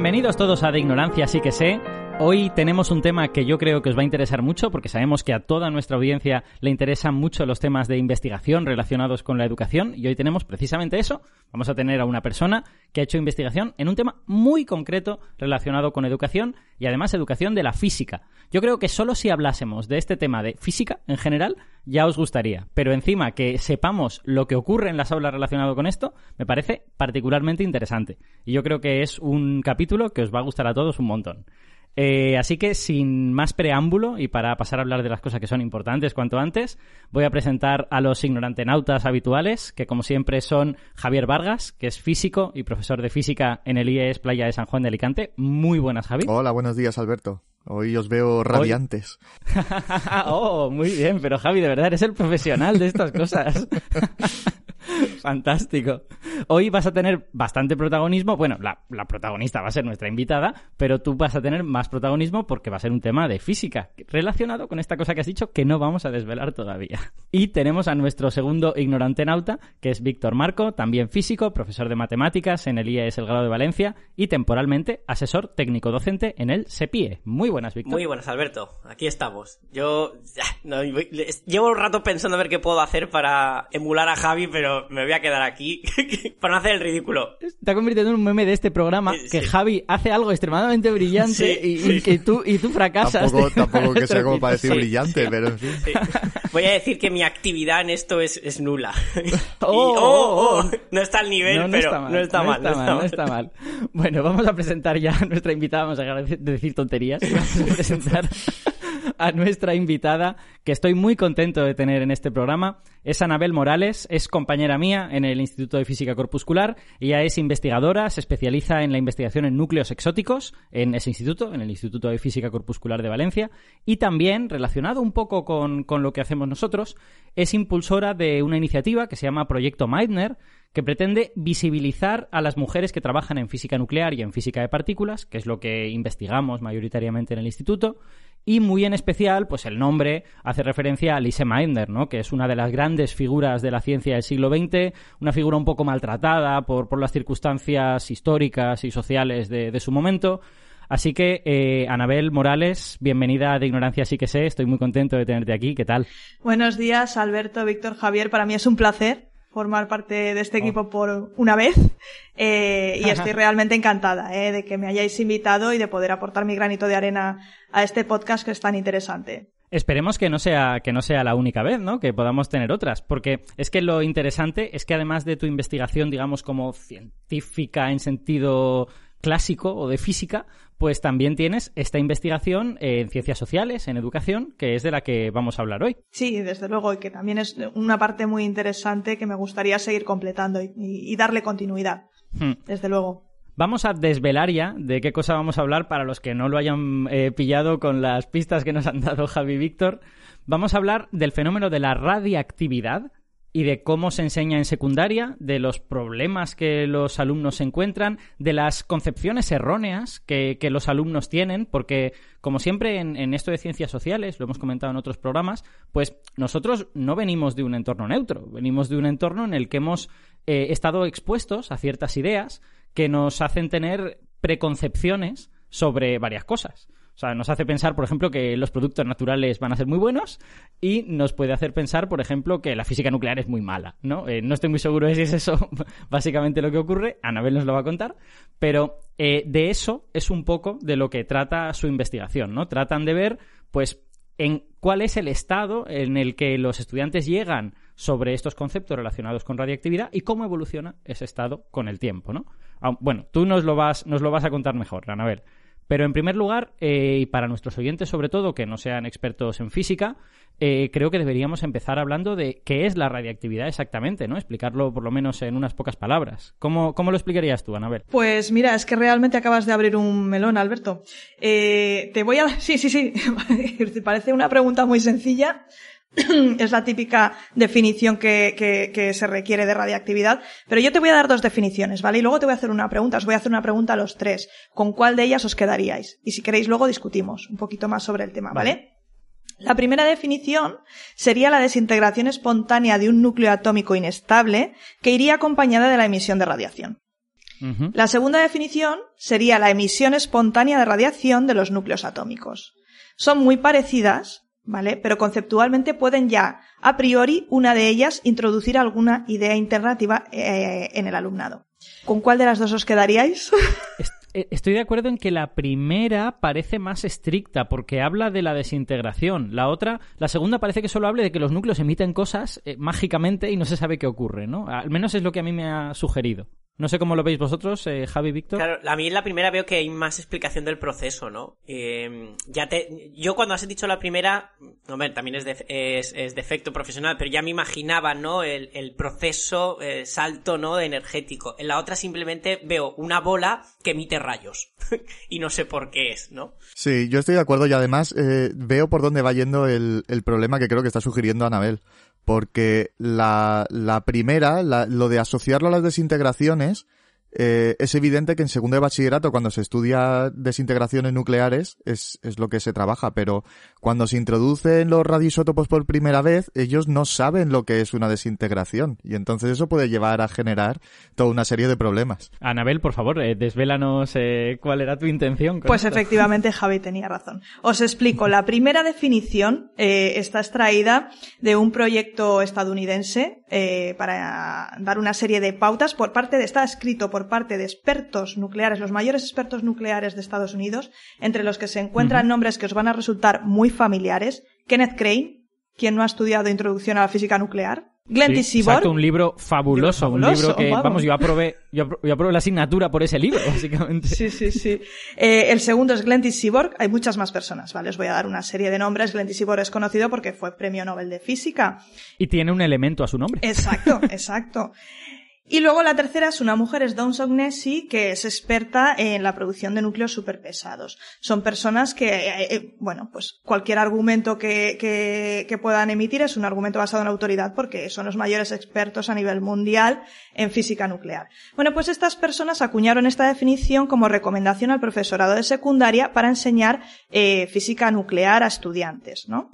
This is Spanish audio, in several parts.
Bienvenidos todos a De Ignorancia, sí que sé. Hoy tenemos un tema que yo creo que os va a interesar mucho porque sabemos que a toda nuestra audiencia le interesan mucho los temas de investigación relacionados con la educación y hoy tenemos precisamente eso. Vamos a tener a una persona que ha hecho investigación en un tema muy concreto relacionado con educación y además educación de la física. Yo creo que solo si hablásemos de este tema de física en general ya os gustaría, pero encima que sepamos lo que ocurre en las aulas relacionado con esto me parece particularmente interesante y yo creo que es un capítulo que os va a gustar a todos un montón. Eh, así que sin más preámbulo y para pasar a hablar de las cosas que son importantes cuanto antes, voy a presentar a los ignorantenautas habituales, que como siempre son Javier Vargas, que es físico y profesor de física en el IES Playa de San Juan de Alicante. Muy buenas, Javi. Hola, buenos días, Alberto. Hoy os veo radiantes. oh, muy bien, pero Javi, de verdad eres el profesional de estas cosas. Fantástico. Hoy vas a tener bastante protagonismo. Bueno, la, protagonista va a ser nuestra invitada, pero tú vas a tener más protagonismo porque va a ser un tema de física relacionado con esta cosa que has dicho que no vamos a desvelar todavía. Y tenemos a nuestro segundo ignorante nauta, que es Víctor Marco, también físico, profesor de matemáticas en el IES El Grado de Valencia y temporalmente asesor técnico docente en el SEPIE. Muy buenas, Víctor. Muy buenas, Alberto. Aquí estamos. Yo no, llevo un rato pensando a ver qué puedo hacer para emular a Javi, pero me voy a quedar aquí para no hacer el ridículo. Está convirtiendo en un meme de este programa que Javi hace algo extremadamente brillante y, y, tú, y tú fracasas. Tampoco, tampoco que sea como para decir brillante, pero en fin. Voy a decir que mi actividad en esto es, es nula. Oh, oh, oh, no está al nivel, no, pero está mal, no está mal. No está mal, no está mal. Bueno, vamos a presentar ya a nuestra invitada. Vamos a dejar de decir tonterías. Vamos a presentar a nuestra invitada, que estoy muy contento de tener en este programa. Es Anabel Morales, es compañera mía en el Instituto de Física Corpuscular. Ella es investigadora, se especializa en la investigación en núcleos exóticos en ese instituto, en el Instituto de Física Corpuscular de Valencia. Y también, relacionado un poco con, con lo que hacemos nosotros, es impulsora de una iniciativa que se llama Proyecto Meitner, que pretende visibilizar a las mujeres que trabajan en física nuclear y en física de partículas, que es lo que investigamos mayoritariamente en el instituto, y muy en especial, pues el nombre hace referencia a Lise Meitner, ¿no? que es una de las grandes figuras de la ciencia del siglo XX, una figura un poco maltratada por, por las circunstancias históricas y sociales de, su momento. Así que, eh, Anabel Morales, bienvenida de Ignorancia Sí que sé, estoy muy contento de tenerte aquí, ¿qué tal? Buenos días, Alberto, Víctor, Javier, para mí es un placer formar parte de este equipo oh. por una vez eh, y estoy realmente encantada eh, de que me hayáis invitado y de poder aportar mi granito de arena a este podcast que es tan interesante. Esperemos que no sea que no sea la única vez, ¿no? Que podamos tener otras, porque es que lo interesante es que además de tu investigación, digamos como científica en sentido clásico o de física, pues también tienes esta investigación en ciencias sociales, en educación, que es de la que vamos a hablar hoy. Sí, desde luego, y que también es una parte muy interesante que me gustaría seguir completando y, y darle continuidad. Hmm. Desde luego. Vamos a desvelar ya de qué cosa vamos a hablar para los que no lo hayan eh, pillado con las pistas que nos han dado Javi y Víctor. Vamos a hablar del fenómeno de la radiactividad, y de cómo se enseña en secundaria, de los problemas que los alumnos encuentran, de las concepciones erróneas que, los alumnos tienen, porque como siempre en, en, esto de ciencias sociales, lo hemos comentado en otros programas, pues nosotros no venimos de un entorno neutro, venimos de un entorno en el que hemos eh, estado expuestos a ciertas ideas que nos hacen tener preconcepciones sobre varias cosas. O sea, nos hace pensar, por ejemplo, que los productos naturales van a ser muy buenos y nos puede hacer pensar, por ejemplo, que la física nuclear es muy mala, ¿no? Eh, no estoy muy seguro de si es eso básicamente lo que ocurre. Anabel nos lo va a contar. Pero eh, de eso es un poco de lo que trata su investigación, ¿no? Tratan de ver, pues, en cuál es el estado en el que los estudiantes llegan sobre estos conceptos relacionados con radiactividad y cómo evoluciona ese estado con el tiempo, ¿no? Ah, bueno, tú nos lo vas, nos lo vas a contar mejor, Anabel. Pero en primer lugar, eh, y para nuestros oyentes sobre todo, que no sean expertos en física, eh, creo que deberíamos empezar hablando de qué es la radiactividad exactamente, ¿no? Explicarlo por lo menos en unas pocas palabras. ¿Cómo, cómo lo explicarías tú, Anabel? Pues mira, es que realmente acabas de abrir un melón, Alberto. Eh, te voy a... Sí, sí, sí. Parece una pregunta muy sencilla, es la típica definición que, que, que, se requiere de radiactividad. Pero yo te voy a dar dos definiciones, ¿vale? Y luego te voy a hacer una pregunta. Os voy a hacer una pregunta a los tres. ¿Con cuál de ellas os quedaríais? Y si queréis luego discutimos un poquito más sobre el tema, ¿vale? vale. La primera definición sería la desintegración espontánea de un núcleo atómico inestable que iría acompañada de la emisión de radiación. La segunda definición sería la emisión espontánea de radiación de los núcleos atómicos. Son muy parecidas, ¿vale? Pero conceptualmente pueden ya, a priori, una de ellas introducir alguna idea alternativa eh, en el alumnado. ¿Con cuál de las dos os quedaríais? Eh, estoy de acuerdo en que la primera parece más estricta porque habla de la desintegración. La otra, la segunda parece que solo habla de que los núcleos emiten cosas eh, mágicamente y no se sabe qué ocurre, ¿no? Al menos es lo que a mí me ha sugerido. No sé cómo lo veis vosotros, eh, Javi Víctor. Claro, a mí en la primera veo que hay más explicación del proceso, ¿no? Eh, ya te, yo cuando has dicho la primera, hombre, también es, es, defecto profesional, pero ya me imaginaba, ¿no? El, el proceso, eh, salto, ¿no? Energético. En la otra simplemente veo una bola que emite rayos. y no sé por qué es, ¿no? Sí, yo estoy de acuerdo y además eh, veo por dónde va yendo el, el problema que creo que está sugiriendo Anabel porque la, la primera, la, lo de asociarlo a las desintegraciones, eh, es evidente que en segundo de bachillerato, cuando se estudia desintegraciones nucleares, es, es lo que se trabaja, pero cuando se introducen los radioisótopos por primera vez, ellos no saben lo que es una desintegración, y entonces eso puede llevar a generar toda una serie de problemas. Anabel, por favor, eh, desvélanos eh, cuál era tu intención. pues efectivamente, Javi tenía razón. Os explico. La primera definición eh, está extraída de un proyecto estadounidense eh, para dar una serie de pautas por parte de, está escrito por parte de expertos nucleares, los mayores expertos nucleares de Estados Unidos, entre los que se encuentran nombres que os van a resultar muy familiares. Kenneth Crane, quien no ha estudiado Introducción a la Física Nuclear. Glenn sí, Exacto, un libro fabuloso, un libro que, vamos, yo aprobé, yo, aprobé la asignatura por ese libro, básicamente. Sí, sí, sí. Eh, el segundo es Glenn Seaborg, hay muchas más personas, ¿vale? Os voy a dar una serie de nombres. Glenn Seaborg es conocido porque fue premio Nobel de Física. Y tiene un elemento a su nombre. Exacto, exacto. Y luego la tercera es una mujer, es Dawn Sognesi, que es experta en la producción de núcleos superpesados. Son personas que, eh, eh, bueno, pues cualquier argumento que, que, que, puedan emitir es un argumento basado en autoridad porque son los mayores expertos a nivel mundial en física nuclear. Bueno, pues estas personas acuñaron esta definición como recomendación al profesorado de secundaria para enseñar eh, física nuclear a estudiantes, ¿no?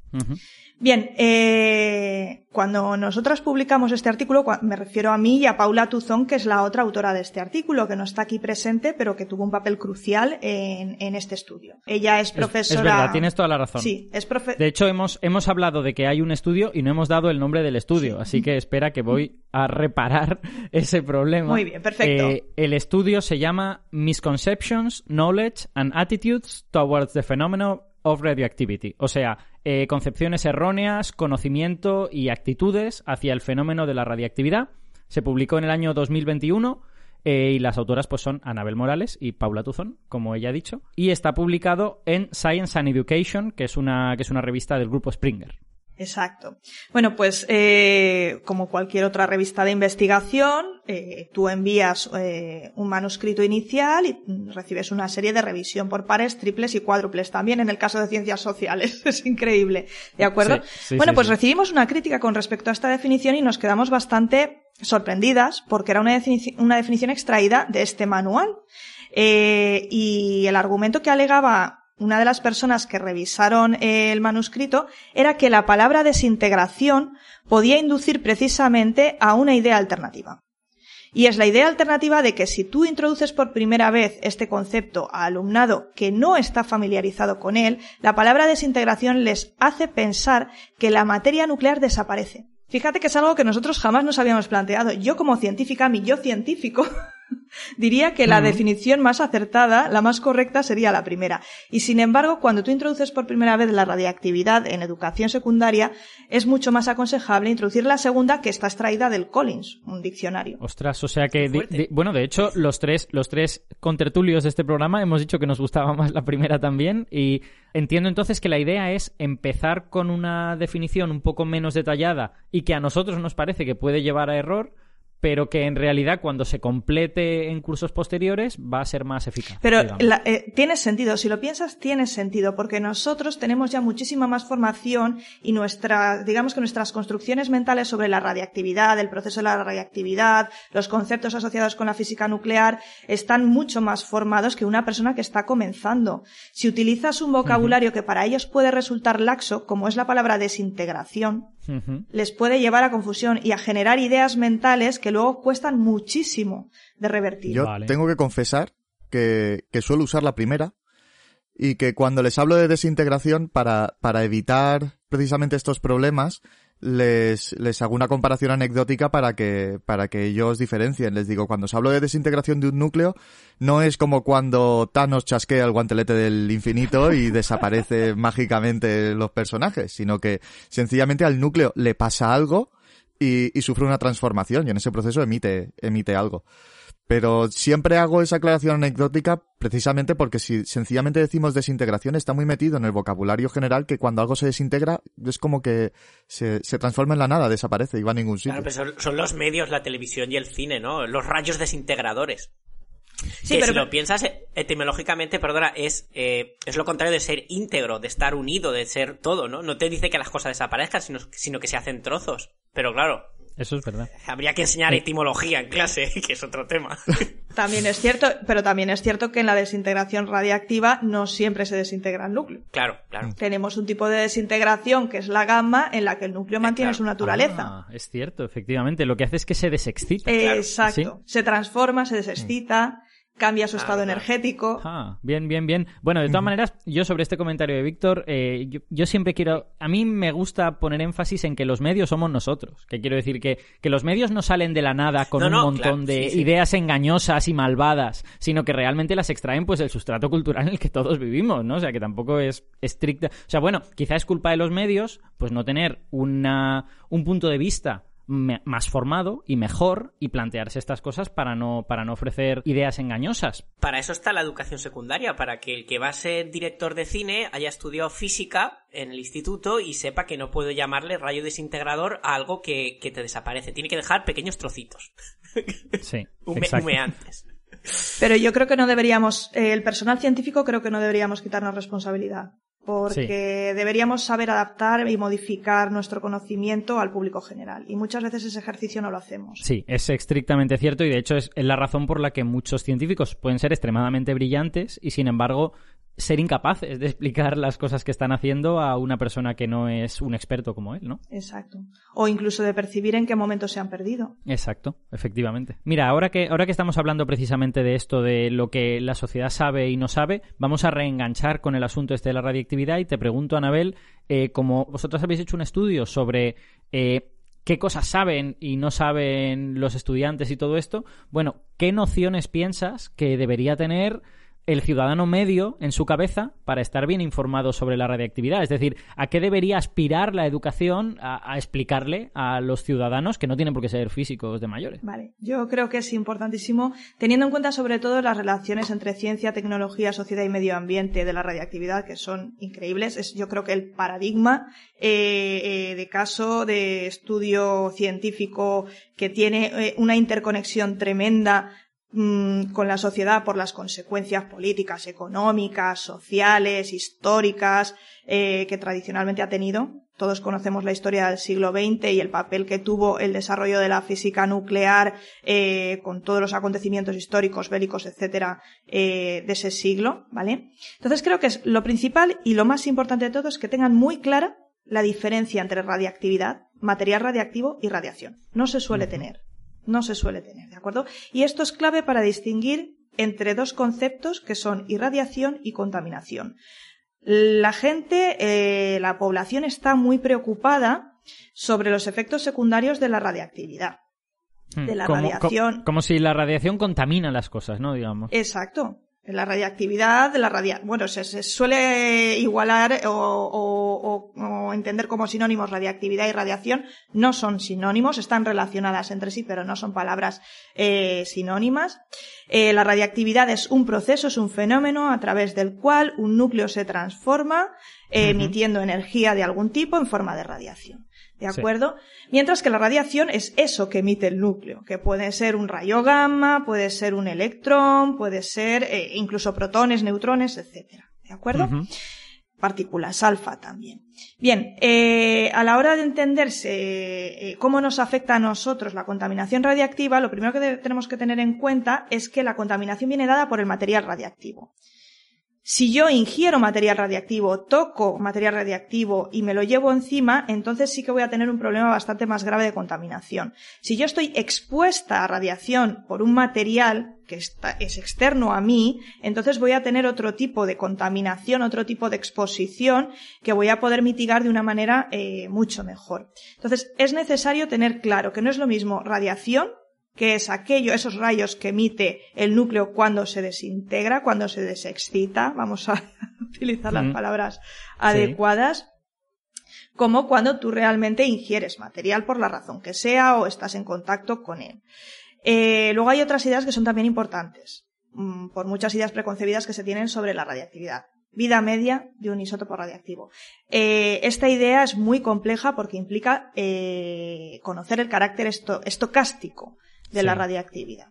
Bien, eh, cuando nosotras publicamos este artículo, me refiero a mí y a Paula Tuzón, que es la otra autora de este artículo, que no está aquí presente, pero que tuvo un papel crucial en, este estudio. Ella es profesora. Es, verdad, tienes toda la razón. Sí, es profesora. De hecho, hemos, hemos hablado de que hay un estudio y no hemos dado el nombre del estudio, así que espera que voy a reparar ese problema. Muy bien, perfecto. Eh, el estudio se llama Misconceptions, Knowledge and Attitudes Towards the Phenomenon of Radioactivity. O sea, eh, concepciones erróneas, conocimiento y actitudes hacia el fenómeno de la radiactividad. Se publicó en el año 2021 eh, y las autoras pues son Anabel Morales y Paula Tuzón, como ella ha dicho, y está publicado en Science and Education, que es una, que es una revista del grupo Springer. Exacto. Bueno, pues eh, como cualquier otra revista de investigación, eh, tú envías eh, un manuscrito inicial y recibes una serie de revisión por pares, triples y cuádruples. También en el caso de ciencias sociales. es increíble. ¿De acuerdo? bueno, pues recibimos una crítica con respecto a esta definición y nos quedamos bastante sorprendidas porque era una, una definición extraída de este manual. y el argumento que alegaba una de las personas que revisaron el manuscrito era que la palabra desintegración podía inducir precisamente a una idea alternativa. Y es la idea alternativa de que si tú introduces por primera vez este concepto a alumnado que no está familiarizado con él, la palabra desintegración les hace pensar que la materia nuclear desaparece. Fíjate que es algo que nosotros jamás nos habíamos planteado. Yo como científica, mi yo científico, Diría que la definición más acertada, la más correcta, sería la primera. Y sin embargo, cuando tú introduces por primera vez la radiactividad en educación secundaria, es mucho más aconsejable introducir la segunda que está extraída del Collins, un diccionario. Ostras, o sea que, bueno, de hecho, los tres, los tres contertulios de este programa hemos dicho que nos gustaba más la primera también y entiendo entonces que la idea es empezar con una definición un poco menos detallada y que a nosotros nos parece que puede llevar a error pero que en realidad cuando se complete en cursos posteriores va a ser más eficaz. Pero eh, tiene sentido, si lo piensas, tiene sentido, porque nosotros tenemos ya muchísima más formación y nuestra, digamos que nuestras construcciones mentales sobre la radiactividad, el proceso de la radiactividad, los conceptos asociados con la física nuclear, están mucho más formados que una persona que está comenzando. Si utilizas un vocabulario que para ellos puede resultar laxo, como es la palabra desintegración, les puede llevar a confusión y a generar ideas mentales que luego cuestan muchísimo de revertir. Yo Vale. tengo que confesar que, que suelo usar la primera y que cuando les hablo de desintegración para, para evitar precisamente estos problemas, les, les hago una comparación anecdótica para que, para que ellos diferencien. Les digo, cuando os hablo de desintegración de un núcleo, no es como cuando Thanos chasquea el guantelete del infinito y desaparece mágicamente los personajes, sino que sencillamente al núcleo le pasa algo y, y sufre una transformación y en ese proceso emite, emite algo. Pero siempre hago esa aclaración anecdótica precisamente porque si sencillamente decimos desintegración está muy metido en el vocabulario general que cuando algo se desintegra es como que se, se transforma en la nada, desaparece y va a ningún sitio. Claro, son los medios, la televisión y el cine, ¿no? Los rayos desintegradores. Sí, que pero- si lo piensas eh, etimológicamente, perdona, es, eh, es lo contrario de ser íntegro, de estar unido, de ser todo, ¿no? No te dice que las cosas desaparezcan, sino, sino que se hacen trozos. Pero claro, Eso es verdad. habría que enseñar etimología en clase, que es otro tema. También es cierto, pero también es cierto que en la desintegración radiactiva no siempre se desintegra el núcleo. claro, claro. Tenemos un tipo de desintegración que es la gamma en la que el núcleo mantiene claro. su naturaleza. Ah, es cierto, efectivamente. Lo que hace es que se desexcita. Eh, claro. Exacto. Se transforma, se desexcita, cambia su Claro, estado claro. energético. Ah, bien, bien, bien. Bueno, de todas maneras, yo sobre este comentario de Víctor, eh, yo, yo siempre quiero. A mí me gusta poner énfasis en que los medios somos nosotros. Que quiero decir que, que los medios no salen de la nada con No, un no, montón claro, de sí, sí. ideas engañosas y malvadas, sino que realmente las extraen pues del sustrato cultural en el que todos vivimos, ¿no? O sea, que tampoco es estricta. O sea, bueno, quizá es culpa de los medios, pues no tener una, un punto de vista más formado y mejor y plantearse estas cosas para no, para no ofrecer ideas engañosas. Para eso está la educación secundaria, para que el que va a ser director de cine haya estudiado física en el instituto y sepa que no puede llamarle rayo desintegrador a algo que, que te desaparece. Tiene que dejar pequeños trocitos, Sí. hume- exacto. humeantes. Pero yo creo que no deberíamos, eh, el personal científico creo que no deberíamos quitarnos responsabilidad. Porque deberíamos saber adaptar y modificar nuestro conocimiento al público general. Y muchas veces ese ejercicio no lo hacemos. Sí, es estrictamente cierto y de hecho es, es la razón por la que muchos científicos pueden ser extremadamente brillantes y sin embargo ser incapaces de explicar las cosas que están haciendo a una persona que no es un experto como él, ¿no? Exacto. O incluso de percibir en qué momento se han perdido. Exacto, efectivamente. Mira, ahora que, ahora que estamos hablando precisamente de esto, de lo que la sociedad sabe y no sabe, vamos a reenganchar con el asunto este de la radiactividad y te pregunto, Anabel, eh, como vosotros habéis hecho un estudio sobre eh, qué cosas saben y no saben los estudiantes y todo esto, bueno, ¿qué nociones piensas que debería tener el ciudadano medio en su cabeza para estar bien informado sobre la radiactividad. Es decir, ¿a qué debería aspirar la educación a, explicarle a los ciudadanos que no tienen por qué ser físicos de mayores? Vale, yo creo que es importantísimo, teniendo en cuenta sobre todo las relaciones entre ciencia, tecnología, sociedad y medio ambiente de la radiactividad, que son increíbles. Es yo creo que el paradigma eh, eh, de caso de estudio científico que tiene eh, una interconexión tremenda mm, con la sociedad por las consecuencias políticas, económicas, sociales, históricas, eh, que tradicionalmente ha tenido. Todos conocemos la historia del siglo XX y el papel que tuvo el desarrollo de la física nuclear eh, con todos los acontecimientos históricos, bélicos, etcétera, eh, de ese siglo, ¿vale? Entonces creo que es lo principal y lo más importante de todo es que tengan muy clara la diferencia entre radiactividad, material radiactivo y radiación. No se suele tener. No se suele tener, ¿de acuerdo? Y esto es clave para distinguir entre dos conceptos que son irradiación y contaminación. La gente, eh, la población está muy preocupada sobre los efectos secundarios de la radiactividad. De la Hmm. Como- radiación. co- como si la radiación contamina las cosas, ¿no? Digamos. Exacto. La radiactividad, la radia bueno, se, se suele igualar o, o- o- o entender como sinónimos radiactividad y radiación. No son sinónimos, están relacionadas entre sí, pero no son palabras eh, sinónimas. Eh, la radiactividad es un proceso, es un fenómeno a través del cual un núcleo se transforma, eh, emitiendo energía de algún tipo en forma de radiación. ¿De Sí. acuerdo? Mientras que la radiación es eso que emite el núcleo, que puede ser un rayo gamma, puede ser un electrón, puede ser eh, incluso protones, neutrones, etcétera. ¿De acuerdo? Partículas alfa también. Bien, eh, a la hora de entenderse eh, cómo nos afecta a nosotros la contaminación radiactiva, lo primero que tenemos que tener en cuenta es que la contaminación viene dada por el material radiactivo. Si yo ingiero material radiactivo, toco material radiactivo y me lo llevo encima, entonces sí que voy a tener un problema bastante más grave de contaminación. Si yo estoy expuesta a radiación por un material que está, es externo a mí, entonces voy a tener otro tipo de contaminación, otro tipo de exposición que voy a poder mitigar de una manera eh, mucho mejor. Entonces es necesario tener claro que no es lo mismo radiación que es aquello, esos rayos que emite el núcleo cuando se desintegra, cuando se desexcita, vamos a utilizar las palabras adecuadas, como cuando tú realmente ingieres material por la razón que sea o estás en contacto con él. Eh, luego hay otras ideas que son también importantes, mm, por muchas ideas preconcebidas que se tienen sobre la radiactividad. Vida media de un isótopo radiactivo. Eh, esta idea es muy compleja porque implica eh, conocer el carácter estocástico de la radiactividad.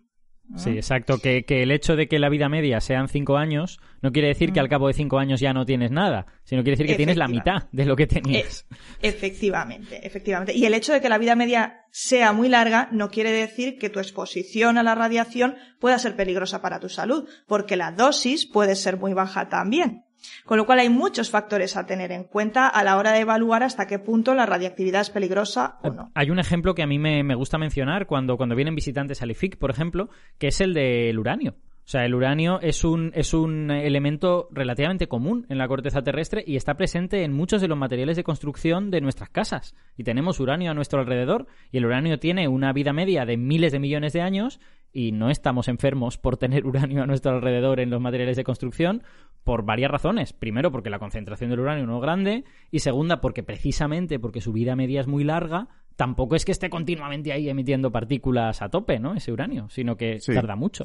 Sí, exacto. Que, el hecho de que la vida media sean cinco años no quiere decir que al cabo de cinco años ya no tienes nada, sino quiere decir que tienes la mitad de lo que tenías. E, efectivamente, efectivamente. Y el hecho de que la vida media sea muy larga no quiere decir que tu exposición a la radiación pueda ser peligrosa para tu salud, porque la dosis puede ser muy baja también. Con lo cual hay muchos factores a tener en cuenta a la hora de evaluar hasta qué punto la radiactividad es peligrosa o no. Hay un ejemplo que a mí me, gusta mencionar cuando, cuando vienen visitantes al IFIC, por ejemplo, que es el del uranio. O sea, el uranio es un, es un elemento relativamente común en la corteza terrestre y está presente en muchos de los materiales de construcción de nuestras casas. Y tenemos uranio a nuestro alrededor y el uranio tiene una vida media de miles de millones de años y no estamos enfermos por tener uranio a nuestro alrededor en los materiales de construcción por varias razones. Primero, porque la concentración del uranio no es grande y segunda, porque precisamente porque su vida media es muy larga, tampoco es que esté continuamente ahí emitiendo partículas a tope, ¿no? Ese uranio, sino que tarda mucho.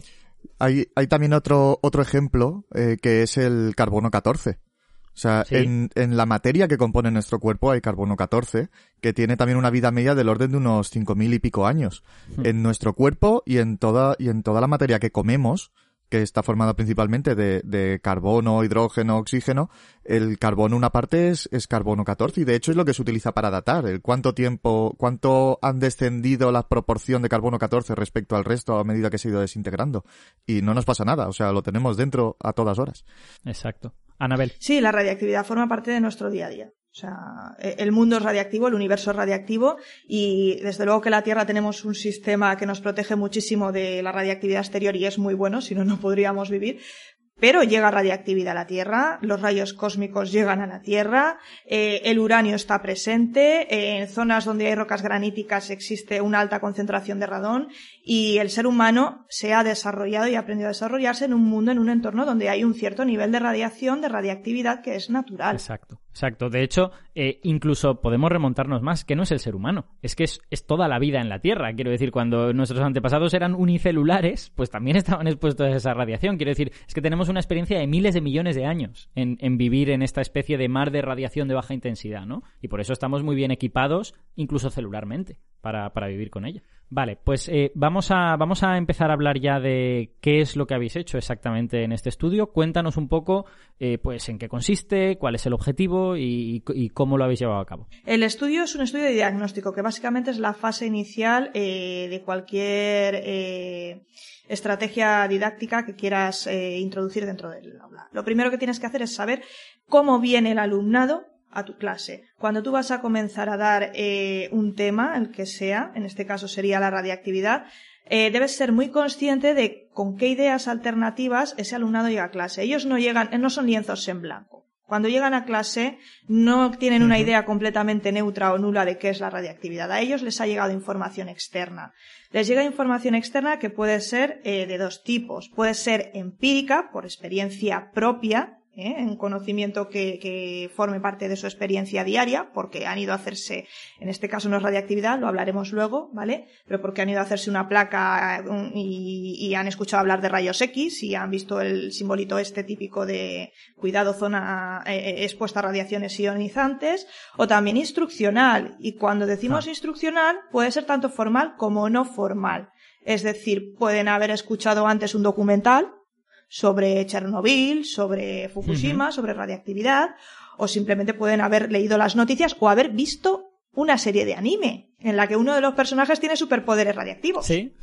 Hay, hay también otro, otro ejemplo eh, que es el carbono 14. O sea, en, en, la materia que compone nuestro cuerpo hay carbono 14, que tiene también una vida media del orden de unos 5.000 y pico años. Hmm. En nuestro cuerpo y en toda, y en toda la materia que comemos, que está formada principalmente de, de, carbono, hidrógeno, oxígeno, el carbono una parte es, es, carbono 14 y de hecho es lo que se utiliza para datar, el cuánto tiempo, cuánto han descendido la proporción de carbono 14 respecto al resto a medida que se ha ido desintegrando. Y no nos pasa nada, o sea, lo tenemos dentro a todas horas. Exacto. Anabel. Sí, la radiactividad forma parte de nuestro día a día. O sea, e, el mundo es radiactivo, el universo es radiactivo y desde luego que la Tierra tenemos un sistema que nos protege muchísimo de la radiactividad exterior y es muy bueno, si no, no podríamos vivir. Pero llega radiactividad a la Tierra, los rayos cósmicos llegan a la Tierra, eh, el uranio está presente, en zonas donde hay rocas graníticas existe una alta concentración de radón y el ser humano se ha desarrollado y ha aprendido a desarrollarse en un mundo, en un entorno donde hay un cierto nivel de radiación, de radiactividad que es natural. Exacto. Exacto. De hecho, eh, incluso podemos remontarnos más, que no es el ser humano, es que es, toda la vida en la Tierra. Quiero decir, cuando nuestros antepasados eran unicelulares, pues también estaban expuestos a esa radiación. Quiero decir, es que tenemos una experiencia de miles de millones de años en, en vivir en esta especie de mar de radiación de baja intensidad, ¿no? Y por eso estamos muy bien equipados, incluso celularmente, para, para vivir con ella. Vale, pues eh, vamos, a, vamos a empezar a hablar ya de qué es lo que habéis hecho exactamente en este estudio. Cuéntanos un poco, eh, pues, en qué consiste, cuál es el objetivo y, cómo lo habéis llevado a cabo. El estudio es un estudio de diagnóstico, que básicamente es la fase inicial eh, de cualquier estrategia didáctica que quieras introducir dentro del aula. Lo primero que tienes que hacer es saber cómo viene el alumnado a tu clase. Cuando tú vas a comenzar a dar eh, un tema, el que sea, en este caso sería la radiactividad, eh, debes ser muy consciente de con qué ideas alternativas ese alumnado llega a clase. Ellos no llegan, no son lienzos en blanco. Cuando llegan a clase no tienen una idea completamente neutra o nula de qué es la radiactividad. A ellos les ha llegado información externa. Les llega información externa que puede ser eh, de dos tipos. Puede ser empírica, por experiencia propia, ¿eh? en conocimiento que, que, forme parte de su experiencia diaria, porque han ido a hacerse, en este caso no es radiactividad, lo hablaremos luego, ¿vale? Pero porque han ido a hacerse una placa y, y han escuchado hablar de rayos X y han visto el simbolito este típico de cuidado zona eh, eh, expuesta a radiaciones ionizantes, o también instruccional. Y cuando decimos ah. instruccional, puede ser tanto formal como no formal. Es decir, pueden haber escuchado antes un documental, sobre Chernobyl, sobre Fukushima, sobre radiactividad, o simplemente pueden haber leído las noticias o haber visto una serie de anime en la que uno de los personajes tiene superpoderes radiactivos. Sí.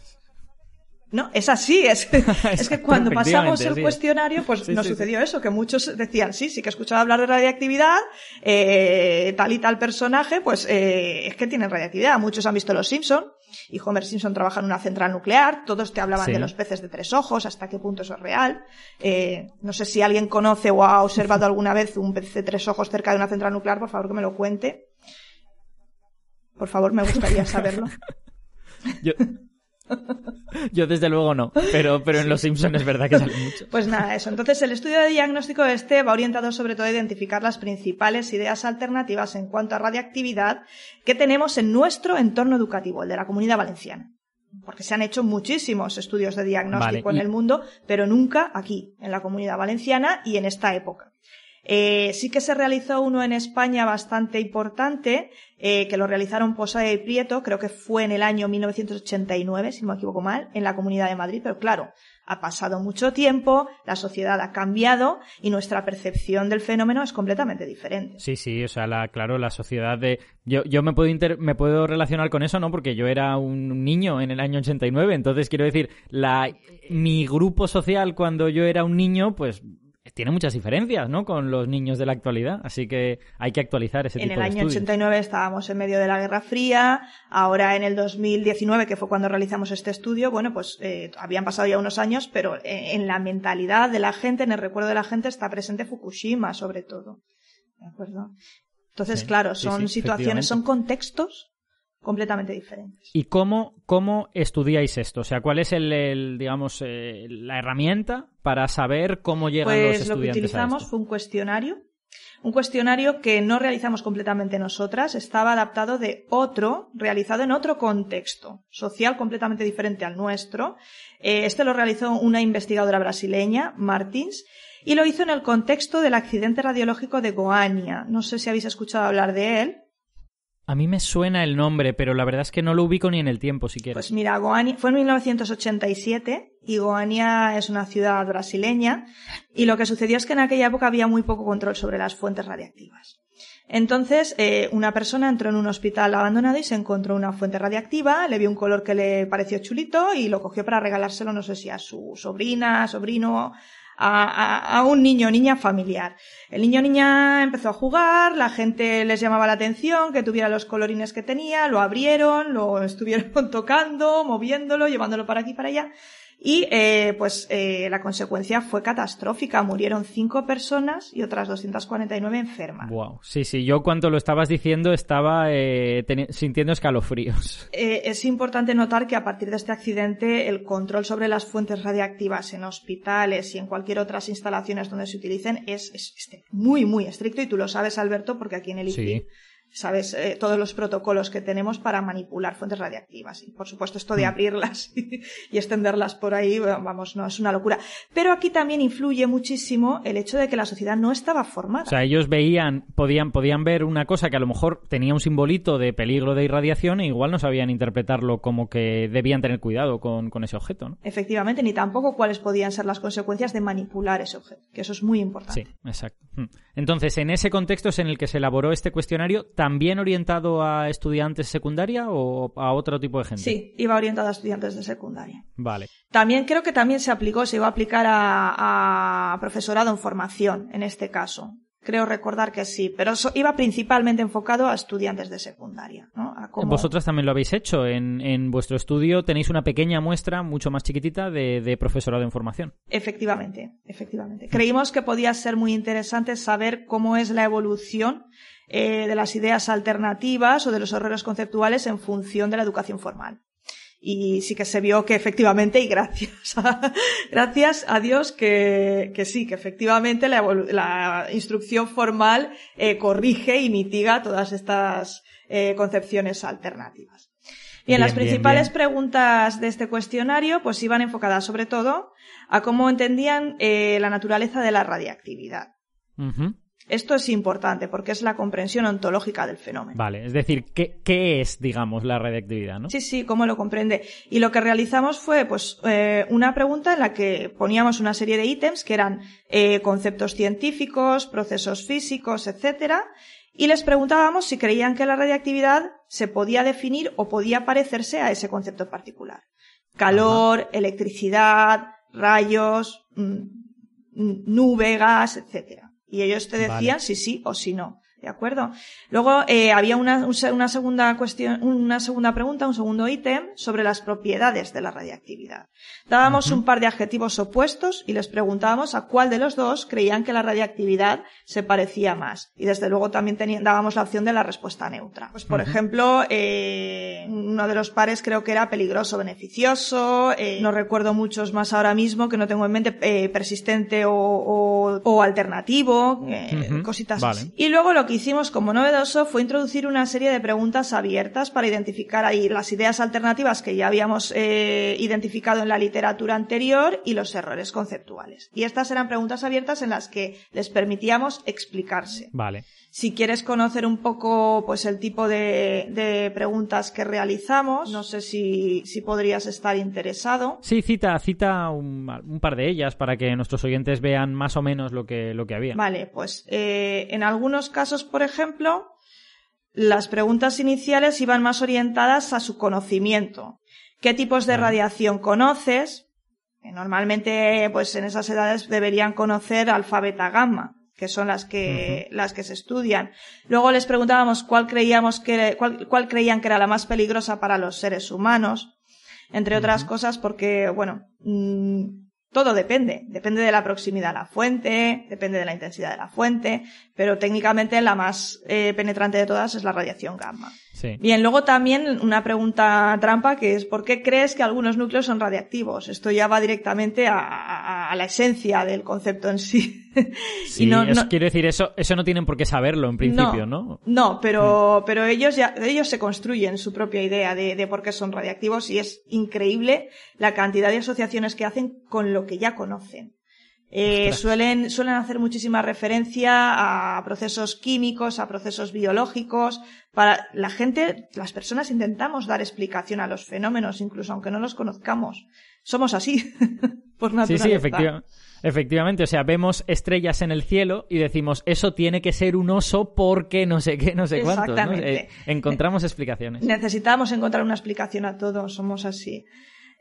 No, es así, es, es que cuando pasamos el cuestionario, pues Sí, nos sí, sucedió eso, que muchos decían, sí, sí que he escuchado hablar de radiactividad, eh, tal y tal personaje, pues eh, es que tienen radiactividad. Muchos han visto Los Simpson y Homer Simpson trabaja en una central nuclear, todos te hablaban Sí. de los peces de tres ojos, hasta qué punto eso es real. Eh, no sé si alguien conoce o ha observado alguna vez un pez de tres ojos cerca de una central nuclear, por favor que me lo cuente. Por favor, me gustaría saberlo. Yo, yo desde luego no, pero, pero en Los Simpsons es verdad que sale mucho. Pues nada, eso. Entonces, el estudio de diagnóstico este va orientado sobre todo a identificar las principales ideas alternativas en cuanto a radiactividad que tenemos en nuestro entorno educativo, el de la comunidad valenciana. Porque se han hecho muchísimos estudios de diagnóstico Vale, en el mundo, pero nunca aquí, en la comunidad valenciana y en esta época. Eh, sí que se realizó uno en España bastante importante, eh, que lo realizaron Posada y Prieto, creo que fue en el año 1989, si no me equivoco mal, en la Comunidad de Madrid, pero claro, ha pasado mucho tiempo, la sociedad ha cambiado y nuestra percepción del fenómeno es completamente diferente. Sí, sí, o sea, la, claro, la sociedad de... Yo, yo me, puedo inter- me puedo relacionar con eso, ¿no? Porque yo era un niño en el año 89, entonces quiero decir, la, mi grupo social cuando yo era un niño, pues tiene muchas diferencias, ¿no? Con los niños de la actualidad, así que hay que actualizar ese En tipo el de año estudios. 89 estábamos en medio de la Guerra Fría, ahora en el 2019, que fue cuando realizamos este estudio, bueno, pues eh, habían pasado ya unos años, pero eh, en la mentalidad de la gente, en el recuerdo de la gente, está presente Fukushima, sobre todo. ¿De acuerdo? Entonces, Sí, claro, son sí, situaciones, son contextos completamente diferentes. ¿Y cómo, cómo estudiáis esto? O sea, ¿cuál es el, el, digamos, eh, la herramienta para saber cómo llegan los Pues lo que estudiantes a utilizamos esto? fue un cuestionario. Un cuestionario que no realizamos completamente nosotras, estaba adaptado de otro, realizado en otro contexto social completamente diferente al nuestro. Eh, este lo realizó una investigadora brasileña, Martins, y lo hizo en el contexto del accidente radiológico de Goania. No sé si habéis escuchado hablar de él. A mí me suena el nombre, pero la verdad es que no lo ubico ni en el tiempo siquiera. Pues mira, Goania fue en 1987 y Goania es una ciudad brasileña y lo que sucedió es que en aquella época había muy poco control sobre las fuentes radiactivas. Entonces, eh, una persona entró en un hospital abandonado y se encontró una fuente radiactiva, le vio un color que le pareció chulito y lo cogió para regalárselo, no sé si a su sobrina, sobrino, a, a- un niño o niña familiar. El niño o niña empezó a jugar, la gente les llamaba la atención que tuviera los colorines que tenía, lo abrieron, lo estuvieron tocando, moviéndolo, llevándolo para aquí y para allá. Y eh, pues eh, la consecuencia fue catastrófica. Murieron cinco personas y otras 249 enfermas. Wow. Sí, sí, yo cuando lo estabas diciendo estaba eh, sintiendo escalofríos. Eh, es importante notar que a partir de este accidente el control sobre las fuentes radiactivas en hospitales y en cualquier otras instalaciones donde se utilicen es, es- es muy, muy estricto y tú lo sabes, Alberto, porque aquí en el ICI Sí. Sabes eh, todos los protocolos que tenemos para manipular fuentes radiactivas. Y por supuesto esto de Mm. abrirlas y, extenderlas por ahí, vamos, no es una locura. Pero aquí también influye muchísimo el hecho de que la sociedad no estaba formada. O sea, ellos veían, podían, podían ver una cosa que a lo mejor tenía un simbolito de peligro de irradiación e igual no sabían interpretarlo como que debían tener cuidado con, con ese objeto, ¿no? Efectivamente, ni tampoco cuáles podían ser las consecuencias de manipular ese objeto, que eso es muy importante. Sí, exacto. Mm. Entonces, en ese contexto es en el que se elaboró este cuestionario, ¿también orientado a estudiantes secundaria o a otro tipo de gente? Sí, iba orientado a estudiantes de secundaria. Vale. También creo que también se aplicó, se iba a aplicar a, a profesorado en formación, en este caso. Creo recordar que sí, pero eso iba principalmente enfocado a estudiantes de secundaria, ¿no? A cómo- Vosotras también lo habéis hecho. En, en vuestro estudio tenéis una pequeña muestra, mucho más chiquitita, de, de profesorado en formación. Efectivamente, efectivamente. Creímos que podía ser muy interesante saber cómo es la evolución eh, de las ideas alternativas o de los errores conceptuales en función de la educación formal. Y sí que se vio que efectivamente, y gracias a, gracias a Dios que, que sí, que efectivamente la, instrucción formal eh, corrige y mitiga todas estas eh, concepciones alternativas. Bien, Bien, las principales bien. preguntas de este cuestionario pues iban enfocadas sobre todo a cómo entendían eh, la naturaleza de la radiactividad. Esto es importante porque es la comprensión ontológica del fenómeno. Vale, es decir, ¿qué, qué es, digamos, la radiactividad, no? Sí, sí, cómo lo comprende. Y lo que realizamos fue, pues, eh, una pregunta en la que poníamos una serie de ítems que eran eh, conceptos científicos, procesos físicos, etcétera, y les preguntábamos si creían que la radiactividad se podía definir o podía parecerse a ese concepto particular. calor, electricidad, rayos, mm, nube, gas, etcétera. Y ellos te decían si sí o si no. ¿De acuerdo? Luego eh, había una, una, segunda cuestión, una segunda pregunta, un segundo ítem sobre las propiedades de la radiactividad. Dábamos un par de adjetivos opuestos y les preguntábamos a cuál de los dos creían que la radiactividad se parecía más. Y desde luego también dábamos la opción de la respuesta neutra. Pues por ejemplo, eh, uno de los pares creo que era peligroso, beneficioso, eh, no recuerdo muchos más ahora mismo que no tengo en mente, eh, persistente o, o, o alternativo, eh, cositas así. Y luego lo que hicimos como novedoso fue introducir una serie de preguntas abiertas para identificar ahí las ideas alternativas que ya habíamos eh, identificado en la literatura anterior y los errores conceptuales. Y estas eran preguntas abiertas en las que les permitíamos explicarse. Vale. Si quieres conocer un poco pues el tipo de, preguntas que realizamos, no sé si, podrías estar interesado. Sí, cita, cita un, par de ellas para que nuestros oyentes vean más o menos lo que, lo que había. Vale, pues eh, en algunos casos, por ejemplo, las preguntas iniciales iban más orientadas a su conocimiento. ¿Qué tipos de radiación conoces? Normalmente, pues en esas edades deberían conocer alfa, beta, gamma que son las que, las que se estudian. Luego les preguntábamos cuál creíamos que, cuál, cuál, creían que era la más peligrosa para los seres humanos, entre otras cosas porque, bueno, mm, todo depende. Depende de la proximidad a la fuente, depende de la intensidad de la fuente, pero técnicamente la más eh, penetrante de todas es la radiación gamma. Bien, luego también una pregunta trampa que es ¿por qué crees que algunos núcleos son radiactivos? Esto ya va directamente a, la esencia del concepto en sí. Sí, no, quiero decir, eso, eso no tienen por qué saberlo en principio, ¿no? No, pero, mm. pero ellos ya, ellos se construyen su propia idea de, de por qué son radiactivos y es increíble la cantidad de asociaciones que hacen con lo que ya conocen. Eh, suelen, suelen hacer muchísima referencia a procesos químicos, a procesos biológicos. Para la gente, las personas intentamos dar explicación a los fenómenos, incluso aunque no los conozcamos. Somos así, por naturaleza. Sí, sí, efectivamente. O sea, vemos estrellas en el cielo y decimos, eso tiene que ser un oso porque no sé qué, no sé cuánto. Eh, encontramos explicaciones. Necesitamos encontrar una explicación a todo, somos así.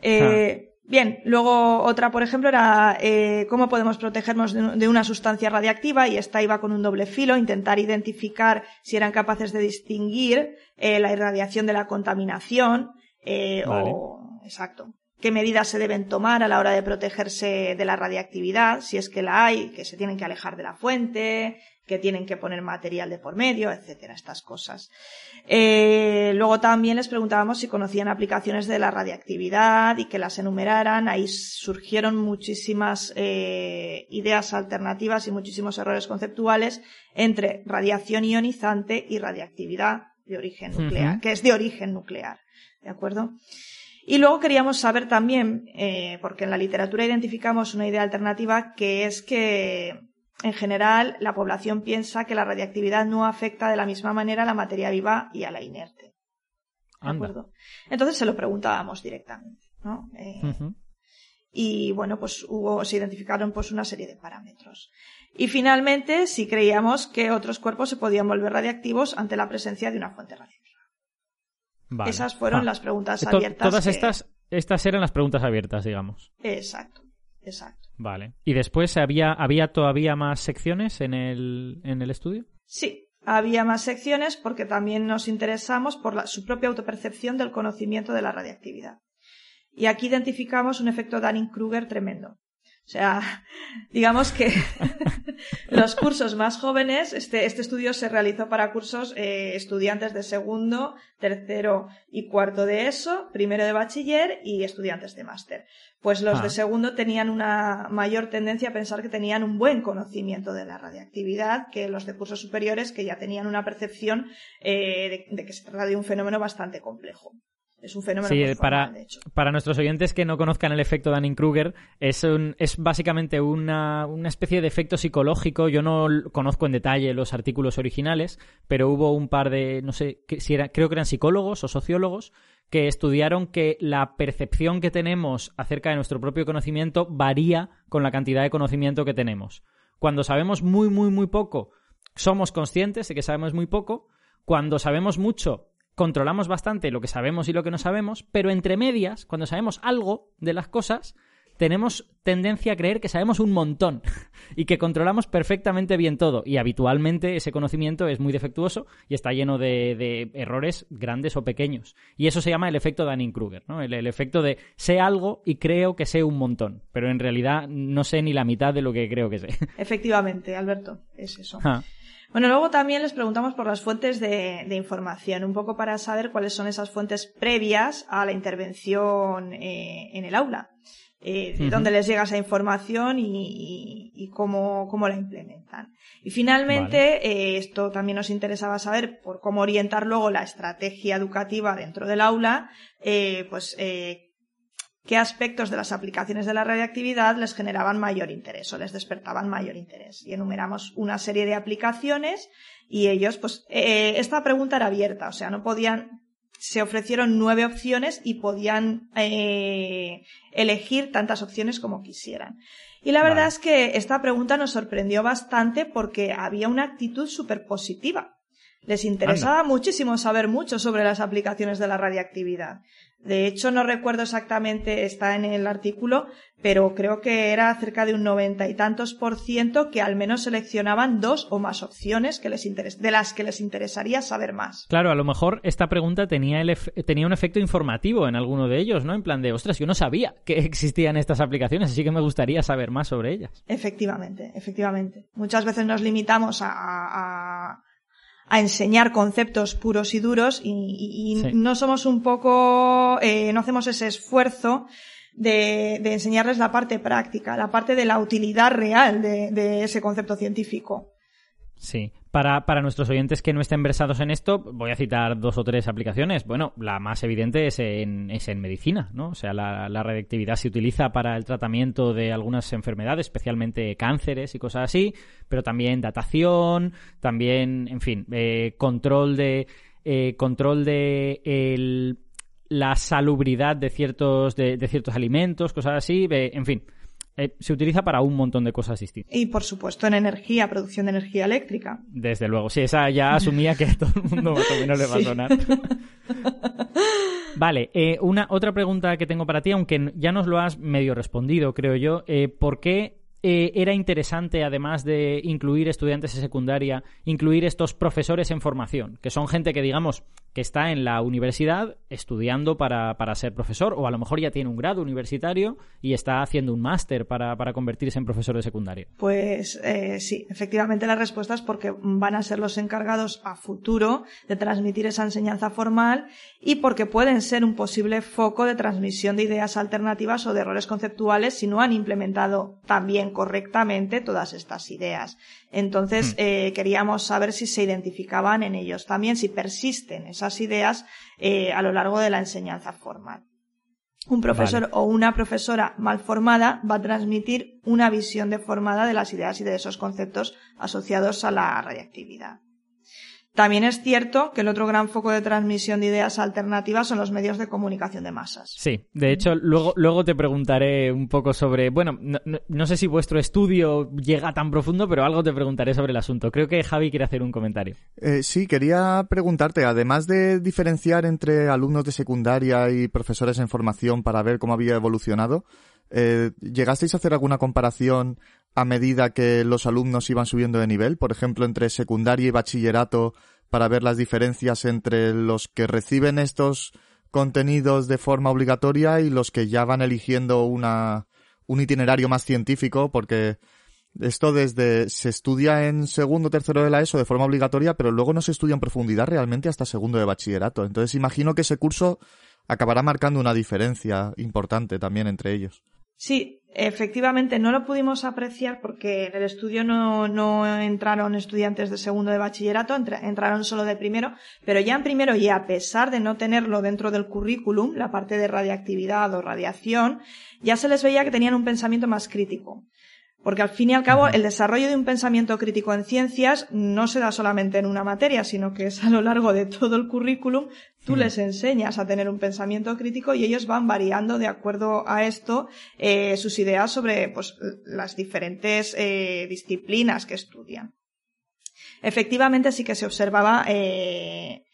Eh, Bien, luego otra, por ejemplo, era eh, cómo podemos protegernos de, una sustancia radiactiva y esta iba con un doble filo, intentar identificar si eran capaces de distinguir eh, la irradiación de la contaminación eh, o, exacto, qué medidas se deben tomar a la hora de protegerse de la radiactividad, si es que la hay, que se tienen que alejar de la fuente, que tienen que poner material de por medio, etcétera, estas cosas. Eh, luego también les preguntábamos si conocían aplicaciones de la radiactividad y que las enumeraran. Ahí surgieron muchísimas eh, ideas alternativas y muchísimos errores conceptuales entre radiación ionizante y radiactividad de origen nuclear, que es de origen nuclear. ¿De acuerdo? Y luego queríamos saber también, eh, porque en la literatura identificamos una idea alternativa que es que en general, la población piensa que la radiactividad no afecta de la misma manera a la materia viva y a la inerte. ¿De acuerdo? Entonces se lo preguntábamos directamente, ¿no? Eh, y bueno, pues hubo, se identificaron pues una serie de parámetros. Y finalmente, si creíamos que otros cuerpos se podían volver radiactivos ante la presencia de una fuente radiactiva. Esas fueron ah. las preguntas abiertas. Todas estas, estas eran las preguntas abiertas, digamos. Exacto, exacto. Vale. ¿Y después había, había todavía más secciones en el, en el estudio? Sí, había más secciones porque también nos interesamos por su propia autopercepción del conocimiento de la radiactividad. Y aquí identificamos un efecto Dunning-Kruger tremendo. O sea, digamos que los cursos más jóvenes, este, este estudio se realizó para cursos eh, estudiantes de segundo, tercero y cuarto de ESO, primero de bachiller y estudiantes de máster. Pues los de ah. segundo tenían una mayor tendencia a pensar que tenían un buen conocimiento de la radiactividad que los de cursos superiores que ya tenían una percepción eh, de, de que se trata de un fenómeno bastante complejo. Es un fenómeno sí, para, para nuestros oyentes que no conozcan el efecto Dunning-Kruger, es, es básicamente una, una, especie de efecto psicológico. Yo no conozco en detalle los artículos originales, pero hubo un par de, no sé, si era, creo que eran psicólogos o sociólogos, que estudiaron que la percepción que tenemos acerca de nuestro propio conocimiento varía con la cantidad de conocimiento que tenemos. Cuando sabemos muy, muy, muy poco, somos conscientes de que sabemos muy poco. Cuando sabemos mucho, controlamos bastante lo que sabemos y lo que no sabemos, pero entre medias, cuando sabemos algo de las cosas, tenemos tendencia a creer que sabemos un montón y que controlamos perfectamente bien todo. Y habitualmente ese conocimiento es muy defectuoso y está lleno de, errores grandes o pequeños. Y eso se llama el efecto Dunning-Kruger, ¿no? El, efecto de sé algo y creo que sé un montón, pero en realidad no sé ni la mitad de lo que creo que sé. Efectivamente, Alberto, es eso. Bueno, luego también les preguntamos por las fuentes de, información, un poco para saber cuáles son esas fuentes previas a la intervención eh, en el aula eh, de dónde les llega esa información y, cómo, cómo, la implementan. Y finalmente, eh, esto también nos interesaba saber por cómo orientar luego la estrategia educativa dentro del aula, eh, pues eh, qué aspectos de las aplicaciones de la radioactividad les generaban mayor interés o les despertaban mayor interés. Y enumeramos una serie de aplicaciones y ellos, pues, eh, esta pregunta era abierta, o sea, no podían se ofrecieron nueve opciones y podían eh, elegir tantas opciones como quisieran. Y la verdad es que esta pregunta nos sorprendió bastante porque había una actitud súper positiva. Les interesaba muchísimo saber mucho sobre las aplicaciones de la radiactividad. De hecho, no recuerdo exactamente, está en el artículo, pero creo que era cerca de un noventa y tantos por ciento que al menos seleccionaban dos o más opciones que les de las que les interesaría saber más. Claro, a lo mejor esta pregunta tenía, tenía un efecto informativo en alguno de ellos, ¿no? En plan de, ostras, yo no sabía que existían estas aplicaciones, así que me gustaría saber más sobre ellas. Efectivamente, efectivamente. Muchas veces nos limitamos a a enseñar conceptos puros y duros y, no somos un poco, eh, no hacemos ese esfuerzo de, de, enseñarles la parte práctica, la parte de la utilidad real de, de ese concepto científico. Sí. Para, para, nuestros oyentes que no estén versados en esto, voy a citar dos o tres aplicaciones. Bueno, la más evidente es en, es en medicina, ¿no? O sea, la, la radiactividad se utiliza para el tratamiento de algunas enfermedades, especialmente cánceres y cosas así, pero también datación, también, en fin, eh, control de eh, control de el, la salubridad de ciertos de, de ciertos alimentos, cosas así, en fin eh, se utiliza para un montón de cosas distintas. Y por supuesto en energía, producción de energía eléctrica. Desde luego, sí, esa ya asumía que a todo el mundo más o menos le va a sonar. Vale, eh, una otra pregunta que tengo para ti, aunque ya nos lo has medio respondido, creo yo. Eh, ¿Por qué eh, era interesante, además de incluir estudiantes de secundaria, incluir estos profesores en formación, que son gente que, digamos, que está en la universidad estudiando para, para ser profesor, o a lo mejor ya tiene un grado universitario y está haciendo un máster para, para, convertirse en profesor de secundaria. Pues eh, sí, efectivamente la respuesta es porque van a ser los encargados a futuro de transmitir esa enseñanza formal y porque pueden ser un posible foco de transmisión de ideas alternativas o de errores conceptuales si no han implementado también correctamente todas estas ideas. Entonces, hmm. eh, queríamos saber si se identificaban en ellos también, si persisten esas ideas eh, a lo largo de la enseñanza formal. Un profesor o una profesora mal formada va a transmitir una visión deformada de las ideas y de esos conceptos asociados a la radiactividad. También es cierto que el otro gran foco de transmisión de ideas alternativas son los medios de comunicación de masas. Sí, de hecho, luego, luego te preguntaré un poco sobre, bueno, no, sé si vuestro estudio llega tan profundo, pero algo te preguntaré sobre el asunto. Creo que Javi quiere hacer un comentario. Eh, sí, quería preguntarte, además de diferenciar entre alumnos de secundaria y profesores en formación para ver cómo había evolucionado, eh, ¿llegasteis a hacer alguna comparación a medida que los alumnos iban subiendo de nivel, por ejemplo, entre secundaria y bachillerato, para ver las diferencias entre los que reciben estos contenidos de forma obligatoria y los que ya van eligiendo una, un itinerario más científico, porque esto desde se estudia en segundo tercero de la ESO de forma obligatoria, pero luego no se estudia en profundidad realmente hasta segundo de bachillerato. Entonces imagino que ese curso acabará marcando una diferencia importante también entre ellos. Sí, efectivamente no lo pudimos apreciar porque en el estudio no, no entraron estudiantes de segundo de bachillerato, entraron solo de primero, pero ya en primero y a pesar de no tenerlo dentro del currículum, la parte de radiactividad o radiación, ya se les veía que tenían un pensamiento más crítico. Porque al fin y al cabo, el desarrollo de un pensamiento crítico en ciencias no se da solamente en una materia, sino que es a lo largo de todo el currículum. Tú les enseñas a tener un pensamiento crítico y ellos van variando de acuerdo a esto eh, sus ideas sobre pues, las diferentes eh, disciplinas que estudian. Efectivamente, sí que se observaba eh,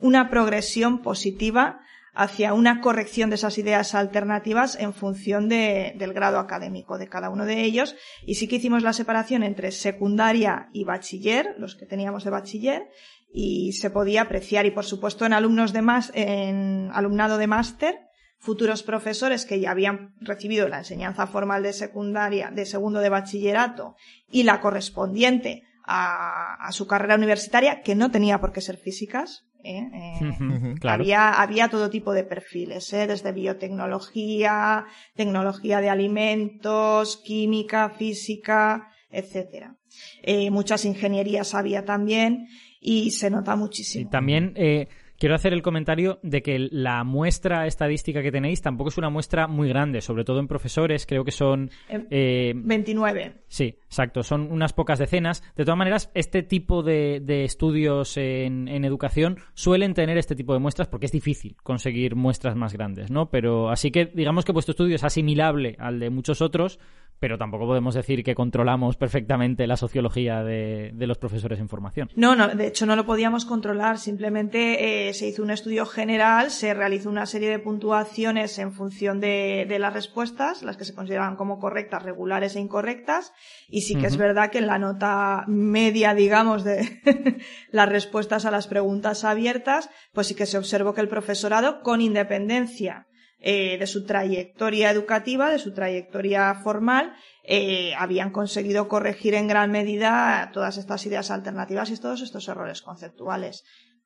una progresión positiva hacia una corrección de esas ideas alternativas en función del grado académico de cada uno de ellos. Y sí que hicimos la separación entre secundaria y bachiller, los que teníamos de bachiller, y se podía apreciar. Y por supuesto en alumnos de más, en alumnado de máster, futuros profesores que ya habían recibido la enseñanza formal de secundaria, de segundo de bachillerato y la correspondiente a, su carrera universitaria, que no tenía por qué ser físicas. ¿Eh? Eh, había, había todo tipo de perfiles, ¿eh? desde biotecnología, tecnología de alimentos, química, física, etcétera. muchas ingenierías había también y se nota muchísimo. también Quiero hacer el comentario de que la muestra estadística que tenéis tampoco es una muestra muy grande, sobre todo en profesores, creo que son... Eh, 29. Sí, exacto, son unas pocas decenas. De todas maneras, este tipo de, estudios en, en, educación suelen tener este tipo de muestras porque es difícil conseguir muestras más grandes, ¿no? Pero así que digamos que vuestro estudio es asimilable al de muchos otros, pero tampoco podemos decir que controlamos perfectamente la sociología de, los profesores en formación. No, no, de hecho no lo podíamos controlar, simplemente eh, se hizo un estudio general, se realizó una serie de puntuaciones en función de, las respuestas, las que se consideraban como correctas, regulares e incorrectas, y sí que es verdad que en la nota media, digamos, de las respuestas a las preguntas abiertas, pues sí que se observó que el profesorado, con independencia eh, de su trayectoria educativa, de su trayectoria formal, eh, habían conseguido corregir en gran medida todas estas ideas alternativas y todos estos errores conceptuales.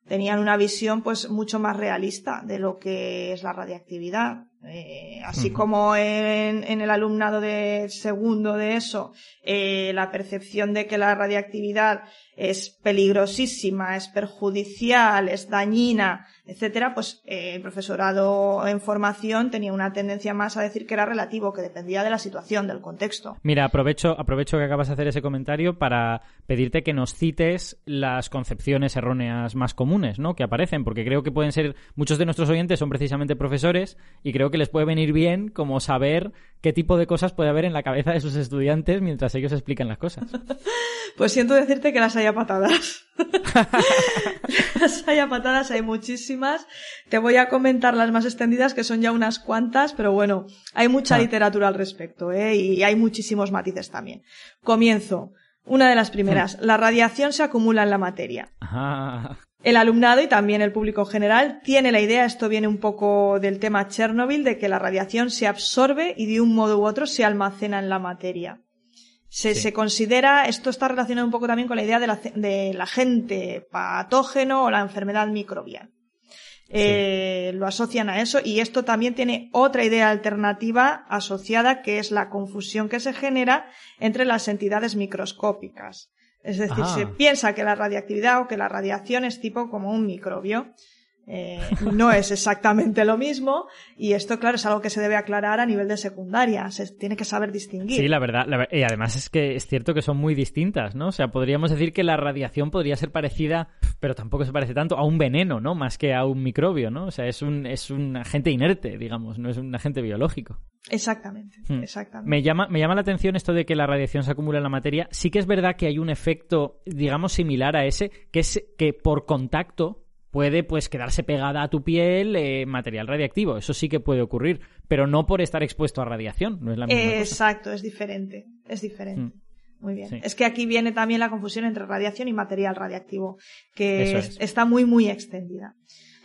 Tenían una visión pues mucho más realista de lo que es la radiactividad. Eh, así como en, el alumnado de segundo de eso, la percepción de que la radiactividad es peligrosísima, es perjudicial, es dañina, etcétera, pues eh, el profesorado en formación tenía una tendencia más a decir que era relativo, que dependía de la situación, del contexto. Mira, aprovecho, aprovecho que acabas de hacer ese comentario para pedirte que nos cites las concepciones erróneas más comunes, ¿no? Que aparecen, porque creo que pueden ser, muchos de nuestros oyentes son precisamente profesores y creo que les puede venir bien como saber qué tipo de cosas puede haber en la cabeza de sus estudiantes mientras ellos explican las cosas. pues siento decirte que las haya patadas. las haya patadas, hay muchísimas. Te voy a comentar las más extendidas, que son ya unas cuantas, pero bueno, hay mucha ah. literatura al respecto, ¿eh? Y hay muchísimos matices también. Comienzo. Una de las primeras. La radiación se acumula en la materia. El alumnado y también el público general tiene la idea, esto viene un poco del tema Chernobyl, de que la radiación se absorbe y de un modo u otro se almacena en la materia. Se, se, considera, esto está relacionado un poco también con la idea de la, de la gente patógeno o la enfermedad microbiana. Eh, lo asocian a eso y esto también tiene otra idea alternativa asociada que es la confusión que se genera entre las entidades microscópicas. Es decir, se ah. piensa que la radiactividad o que la radiación es tipo como un microbio eh, no es exactamente lo mismo y esto, claro, es algo que se debe aclarar a nivel de secundaria. Se tiene que saber distinguir. Sí, la verdad. y además es que es cierto que son muy distintas, ¿no? O sea, podríamos decir que la radiación podría ser parecida, pero tampoco se parece tanto a un veneno, ¿no? Más que a un microbio, ¿no? O sea, es un, es un agente inerte, digamos, no es un agente biológico. Exactamente, hmm. exactamente. Me llama, me llama la atención esto de que la radiación se acumula en la materia. Sí que es verdad que hay un efecto, digamos, similar a ese, que es que por contacto puede pues quedarse pegada a tu piel eh, material radiactivo. Eso sí que puede ocurrir, pero no por estar expuesto a radiación. No es la misma Exacto, es diferente. Es diferente. Mm. Muy bien. Es que aquí viene también la confusión entre radiación y material radiactivo, que está muy, muy extendida.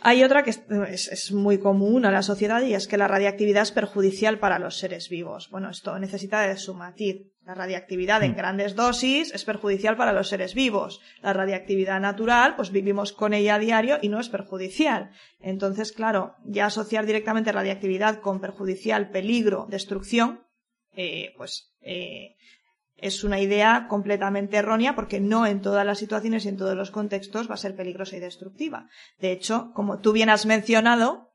Hay otra que es, muy común a la sociedad y es que la radiactividad es perjudicial para los seres vivos. Bueno, esto necesita de su matiz. La radiactividad en mm. grandes dosis es perjudicial para los seres vivos. La radiactividad natural, pues vivimos con ella a diario y no es perjudicial. Entonces, claro, ya asociar directamente radiactividad con perjudicial, peligro, destrucción, eh, pues eh, es una idea completamente errónea porque no en todas las situaciones y en todos los contextos va a ser peligrosa y destructiva. De hecho, como tú bien has mencionado,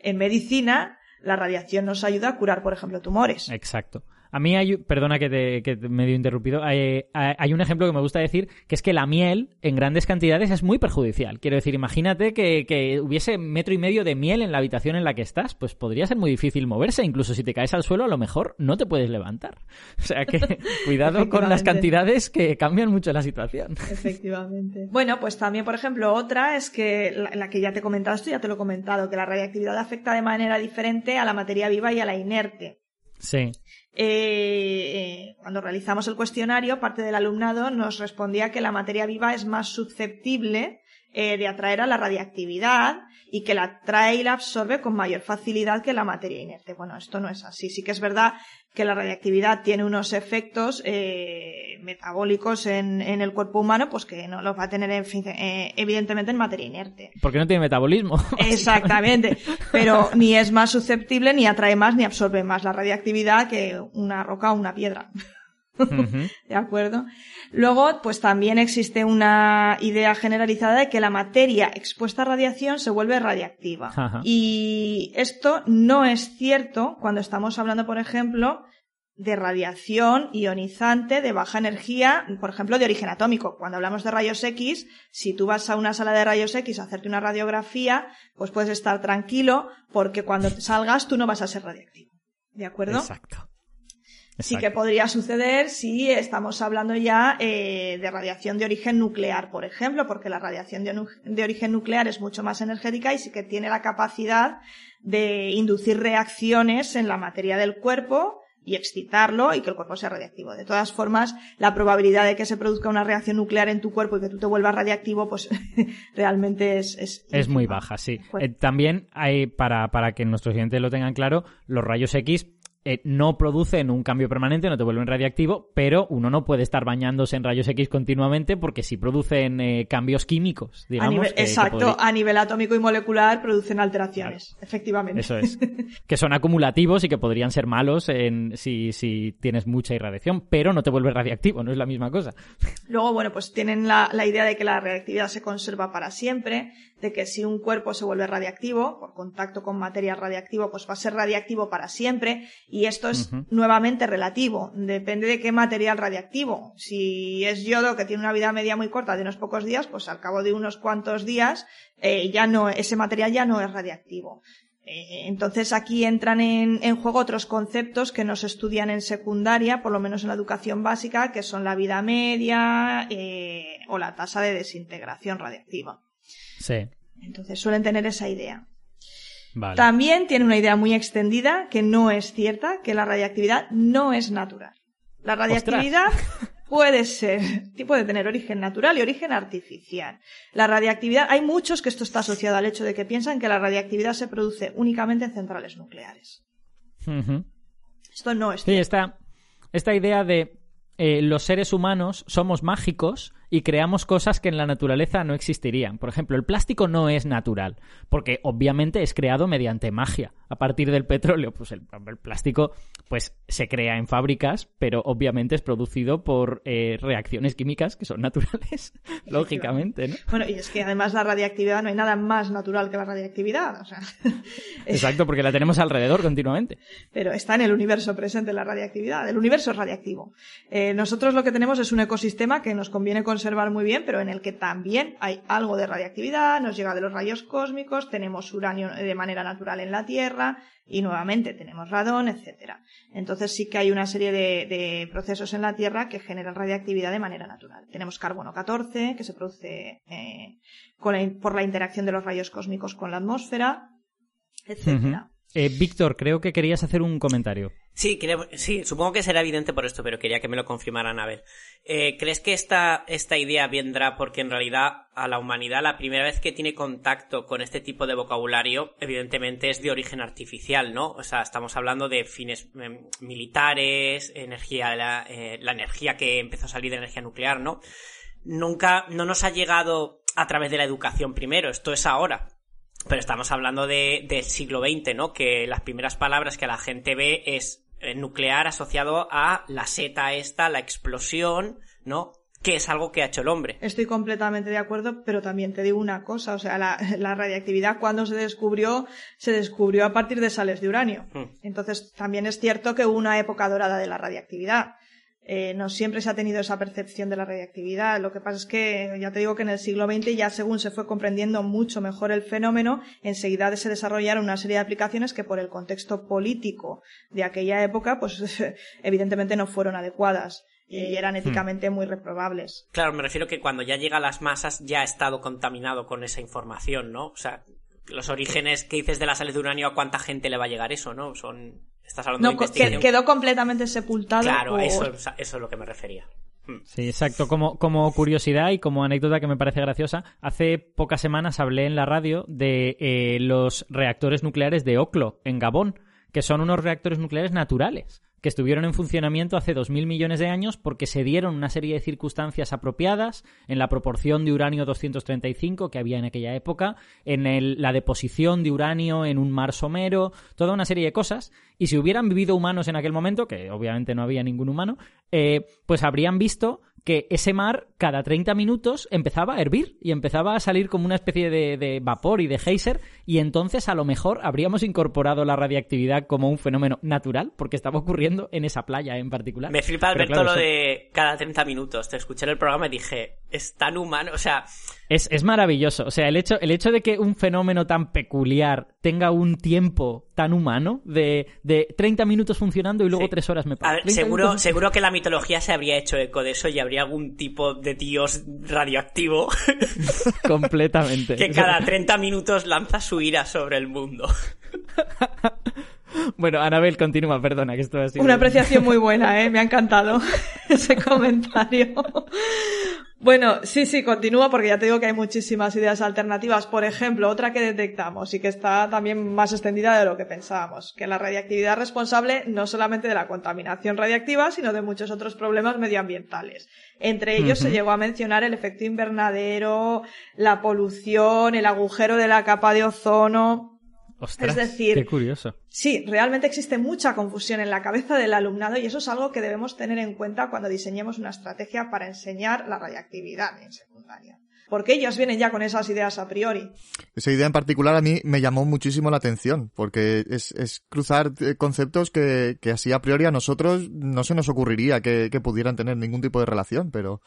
en medicina la radiación nos ayuda a curar, por ejemplo, tumores. Exacto. A mí hay, perdona que, te, que te medio interrumpido, hay, hay, un ejemplo que me gusta decir, que es que la miel en grandes cantidades es muy perjudicial. Quiero decir, imagínate que, que, hubiese metro y medio de miel en la habitación en la que estás, pues podría ser muy difícil moverse, incluso si te caes al suelo a lo mejor no te puedes levantar. O sea que cuidado con las cantidades que cambian mucho la situación. Efectivamente. Bueno, pues también, por ejemplo, otra es que la, la que ya te he comentado, esto ya te lo he comentado, que la radiactividad afecta de manera diferente a la materia viva y a la inerte. Sí. Eh, cuando realizamos el cuestionario, parte del alumnado nos respondía que la materia viva es más susceptible eh, de atraer a la radiactividad y que la atrae y la absorbe con mayor facilidad que la materia inerte. Bueno, esto no es así. Sí que es verdad que la radiactividad tiene unos efectos eh, metabólicos en, el cuerpo humano, pues que no los va a tener eh, evidentemente en materia inerte. Porque no tiene metabolismo. Exactamente. Pero ni es más susceptible, ni atrae más, ni absorbe más la radiactividad que una roca o una piedra. ¿De acuerdo? Luego, pues también existe una idea generalizada de que la materia expuesta a radiación se vuelve radiactiva. Y esto no es cierto cuando estamos hablando, por ejemplo, de radiación ionizante de baja energía, por ejemplo, de origen atómico. Cuando hablamos de rayos X, si tú vas a una sala de rayos X a hacerte una radiografía, pues puedes estar tranquilo porque cuando salgas tú no vas a ser radiactivo. ¿De acuerdo? Exacto. Sí que podría suceder si estamos hablando ya eh, de radiación de origen nuclear, por ejemplo, porque la radiación de, origen nuclear es mucho más energética y sí que tiene la capacidad de inducir reacciones en la materia del cuerpo y excitarlo y que el cuerpo sea radiactivo. De todas formas, la probabilidad de que se produzca una reacción nuclear en tu cuerpo y que tú te vuelvas radiactivo, pues realmente es... Es, es muy baja, sí. Eh, también hay, para, para que nuestros clientes lo tengan claro, los rayos X eh, no producen un cambio permanente, no te vuelven radiactivo, pero uno no puede estar bañándose en rayos X continuamente porque si producen eh, cambios químicos, digamos. exacto, a nivel atómico y molecular producen alteraciones, efectivamente. Eso es. que son acumulativos y que podrían ser malos en, si, si tienes mucha irradiación, pero no te vuelve radiactivo, no es la misma cosa. Luego, bueno, pues tienen la, la idea de que la radiactividad se conserva para siempre, de que si un cuerpo se vuelve radiactivo, por contacto con materia radiactiva, pues va a ser radiactivo para siempre y esto es nuevamente relativo, depende de qué material radiactivo. Si es yodo que tiene una vida media muy corta de unos pocos días, pues al cabo de unos cuantos días eh, ya no, ese material ya no es radiactivo. Eh, entonces aquí entran en, juego otros conceptos que nos estudian en secundaria, por lo menos en la educación básica, que son la vida media eh, o la tasa de desintegración radiactiva. Sí. Entonces suelen tener esa idea. También tiene una idea muy extendida que no es cierta, que la radiactividad no es natural. La radiactividad puede ser, puede tener origen natural y origen artificial. La radiactividad, hay muchos que esto está asociado al hecho de que piensan que la radiactividad se produce únicamente en centrales nucleares. Esto no es cierto. Sí, esta, esta idea de eh, los seres humanos somos mágicos y creamos cosas que en la naturaleza no existirían. Por ejemplo, el plástico no es natural, porque obviamente es creado mediante magia. A partir del petróleo, pues el, plástico pues se crea en fábricas, pero obviamente es producido por eh, reacciones químicas que son naturales, lógicamente, ¿no? Bueno, y es que además la radiactividad no hay nada más natural que la radiactividad, Exacto, porque la tenemos alrededor continuamente. Pero está en el universo presente la radiactividad. El universo es radiactivo. Eh, nosotros lo que tenemos es un ecosistema que nos conviene con conservar muy bien, pero en el que también hay algo de radiactividad, nos llega de los rayos cósmicos, tenemos uranio de manera natural en la Tierra y nuevamente tenemos radón, etcétera. Entonces sí que hay una serie de, procesos en la Tierra que generan radiactividad de manera natural. Tenemos carbono 14 que se produce eh, por la interacción de los rayos cósmicos con la atmósfera, etcétera. Eh, Víctor, creo que querías hacer un comentario. Sí, sí, supongo que será evidente por esto, pero quería que me lo confirmaran a ver. Eh, ¿Crees que esta, esta idea vendrá porque en realidad a la humanidad la primera vez que tiene contacto con este tipo de vocabulario, evidentemente es de origen artificial, ¿no? O sea, estamos hablando de fines em, militares, energía, la, eh, la energía que empezó a salir de energía nuclear, ¿no? Nunca, no nos ha llegado a través de la educación primero, esto es ahora. Pero estamos hablando de, del siglo XX, ¿no? Que las primeras palabras que la gente ve es eh, nuclear asociado a la seta esta, la explosión, ¿no? que es algo que ha hecho el hombre. Estoy completamente de acuerdo, pero también te digo una cosa, o sea, la, la radiactividad cuando se descubrió, se descubrió a partir de sales de uranio. Hmm. Entonces, también es cierto que hubo una época dorada de la radiactividad. Eh, no siempre se ha tenido esa percepción de la radiactividad. Lo que pasa es que, ya te digo que en el siglo XX, ya según se fue comprendiendo mucho mejor el fenómeno, enseguida se desarrollaron una serie de aplicaciones que por el contexto político de aquella época, pues evidentemente no fueron adecuadas y eran éticamente muy reprobables. Claro, me refiero que cuando ya llega a las masas ya ha estado contaminado con esa información, ¿no? O sea, los orígenes que dices de la sales de uranio, ¿a cuánta gente le va a llegar eso, no? Son... Estás hablando No, de investigación. quedó completamente sepultado. Claro, eso, eso es a lo que me refería. Hmm. Sí, exacto. Como, como curiosidad y como anécdota que me parece graciosa, hace pocas semanas hablé en la radio de eh, los reactores nucleares de Oklo, en Gabón, que son unos reactores nucleares naturales, que estuvieron en funcionamiento hace 2.000 millones de años porque se dieron una serie de circunstancias apropiadas en la proporción de uranio 235 que había en aquella época, en la deposición de uranio en un mar somero, toda una serie de cosas. Y si hubieran vivido humanos en aquel momento, que obviamente no había ningún humano, eh, pues habrían visto que ese mar cada 30 minutos empezaba a hervir y empezaba a salir como una especie de, de vapor y de geyser y entonces a lo mejor habríamos incorporado la radiactividad como un fenómeno natural porque estaba ocurriendo en esa playa en particular. Me flipa Alberto claro, lo eso- de cada 30 minutos. Te escuché en el programa y dije, es tan humano, o sea, Es, es maravilloso. O sea, el hecho, el hecho de que un fenómeno tan peculiar tenga un tiempo tan humano de, de 30 minutos funcionando y luego Sí. 3 horas me 30 seguro, minutos- seguro que la mitología se habría hecho eco de eso y habría algún tipo de dios radioactivo Completamente. que cada 30 minutos lanza su ira sobre el mundo. Bueno, Anabel, continúa, perdona, que esto ha sido... Una apreciación muy buena, ¿eh? Me ha encantado ese comentario. Bueno, sí, sí, continúa porque ya te digo que hay muchísimas ideas alternativas. Por ejemplo, otra que detectamos y que está también más extendida de lo que pensábamos, que la radiactividad es responsable no solamente de la contaminación radiactiva, sino de muchos otros problemas medioambientales. Entre ellos se llegó a mencionar el efecto invernadero, la polución, el agujero de la capa de ozono, Ostras, es decir, qué curioso. Sí, realmente existe mucha confusión en la cabeza del alumnado y eso es algo que debemos tener en cuenta cuando diseñemos una estrategia para enseñar la radiactividad en secundaria. Porque ellos vienen ya con esas ideas a priori. Esa idea en particular a mí me llamó muchísimo la atención, porque es, es cruzar eh, conceptos que, que así a priori a nosotros no se nos ocurriría que, que pudieran tener ningún tipo de relación, pero,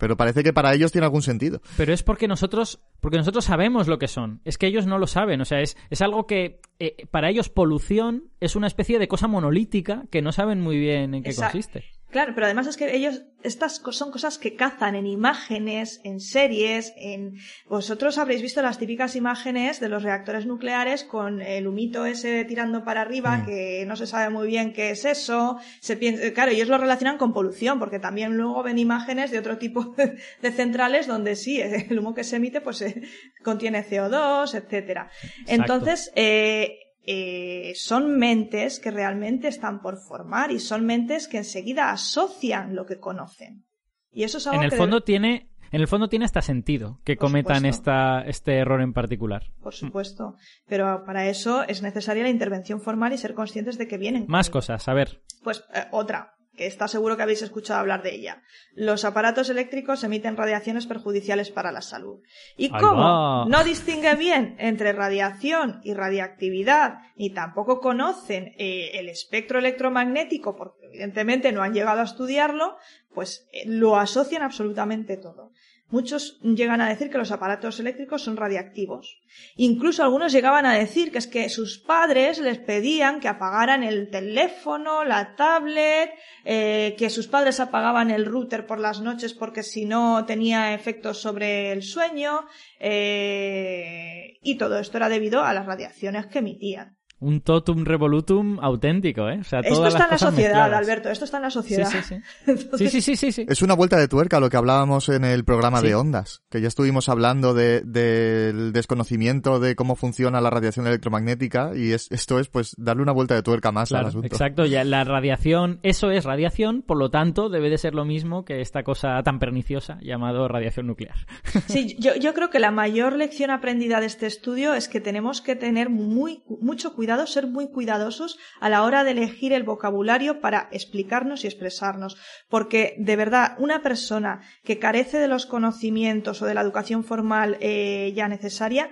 pero parece que para ellos tiene algún sentido. Pero es porque nosotros, porque nosotros sabemos lo que son. Es que ellos no lo saben. O sea, es, es algo que eh, para ellos polución es una especie de cosa monolítica que no saben muy bien en qué Esa- consiste. Claro, pero además es que ellos, estas son cosas que cazan en imágenes, en series, en... Vosotros habréis visto las típicas imágenes de los reactores nucleares con el humito ese tirando para arriba, Mm. que no se sabe muy bien qué es eso. Se piensa, claro, ellos lo relacionan con polución, porque también luego ven imágenes de otro tipo de centrales donde sí, el humo que se emite pues eh, contiene CO2, etcétera. Entonces, eh, eh, son mentes que realmente están por formar y son mentes que enseguida asocian lo que conocen. Y eso es algo En el que fondo tiene, en el fondo tiene hasta sentido que Por cometan esta, este error en particular. por supuesto, pero para eso es necesaria la intervención formal y ser conscientes de que vienen. Más cosas, a ver. Pues eh, otra, que está seguro que habéis escuchado hablar de ella. Los aparatos eléctricos emiten radiaciones perjudiciales para la salud. ¿Y va. no distingue bien entre radiación y radiactividad, ni tampoco conocen eh, el espectro electromagnético, porque evidentemente no han llegado a estudiarlo, pues eh, lo asocian absolutamente todo. Muchos llegan a decir que los aparatos eléctricos son radiactivos. Incluso algunos llegaban a decir que es que sus padres les pedían que apagaran el teléfono, la tablet, eh, que sus padres apagaban el router por las noches porque si no tenía efectos sobre el sueño, eh, y todo esto era debido a las radiaciones que emitían. Un totum revolutum auténtico, ¿eh? O sea, Esto está en la cosas sociedad, mezcladas. Alberto, esto está en la sociedad. sí, sí. Entonces, Sí, sí, sí, sí, sí. Es una vuelta de tuerca a lo que hablábamos en el programa Sí. de ondas, que ya estuvimos hablando de- del desconocimiento de cómo funciona la radiación electromagnética y es, esto es pues darle una vuelta de tuerca más al Claro, asunto. exacto. Ya la radiación, eso es radiación, por lo tanto, debe de ser lo mismo que esta cosa tan perniciosa llamado radiación nuclear. Sí, yo, yo creo que la mayor lección aprendida de este estudio es que tenemos que tener muy, mucho cuidado cuidado, ser muy cuidadosos a la hora de elegir el vocabulario para explicarnos y expresarnos. Porque, de verdad, una persona que carece de los conocimientos o de la educación formal eh, ya necesaria,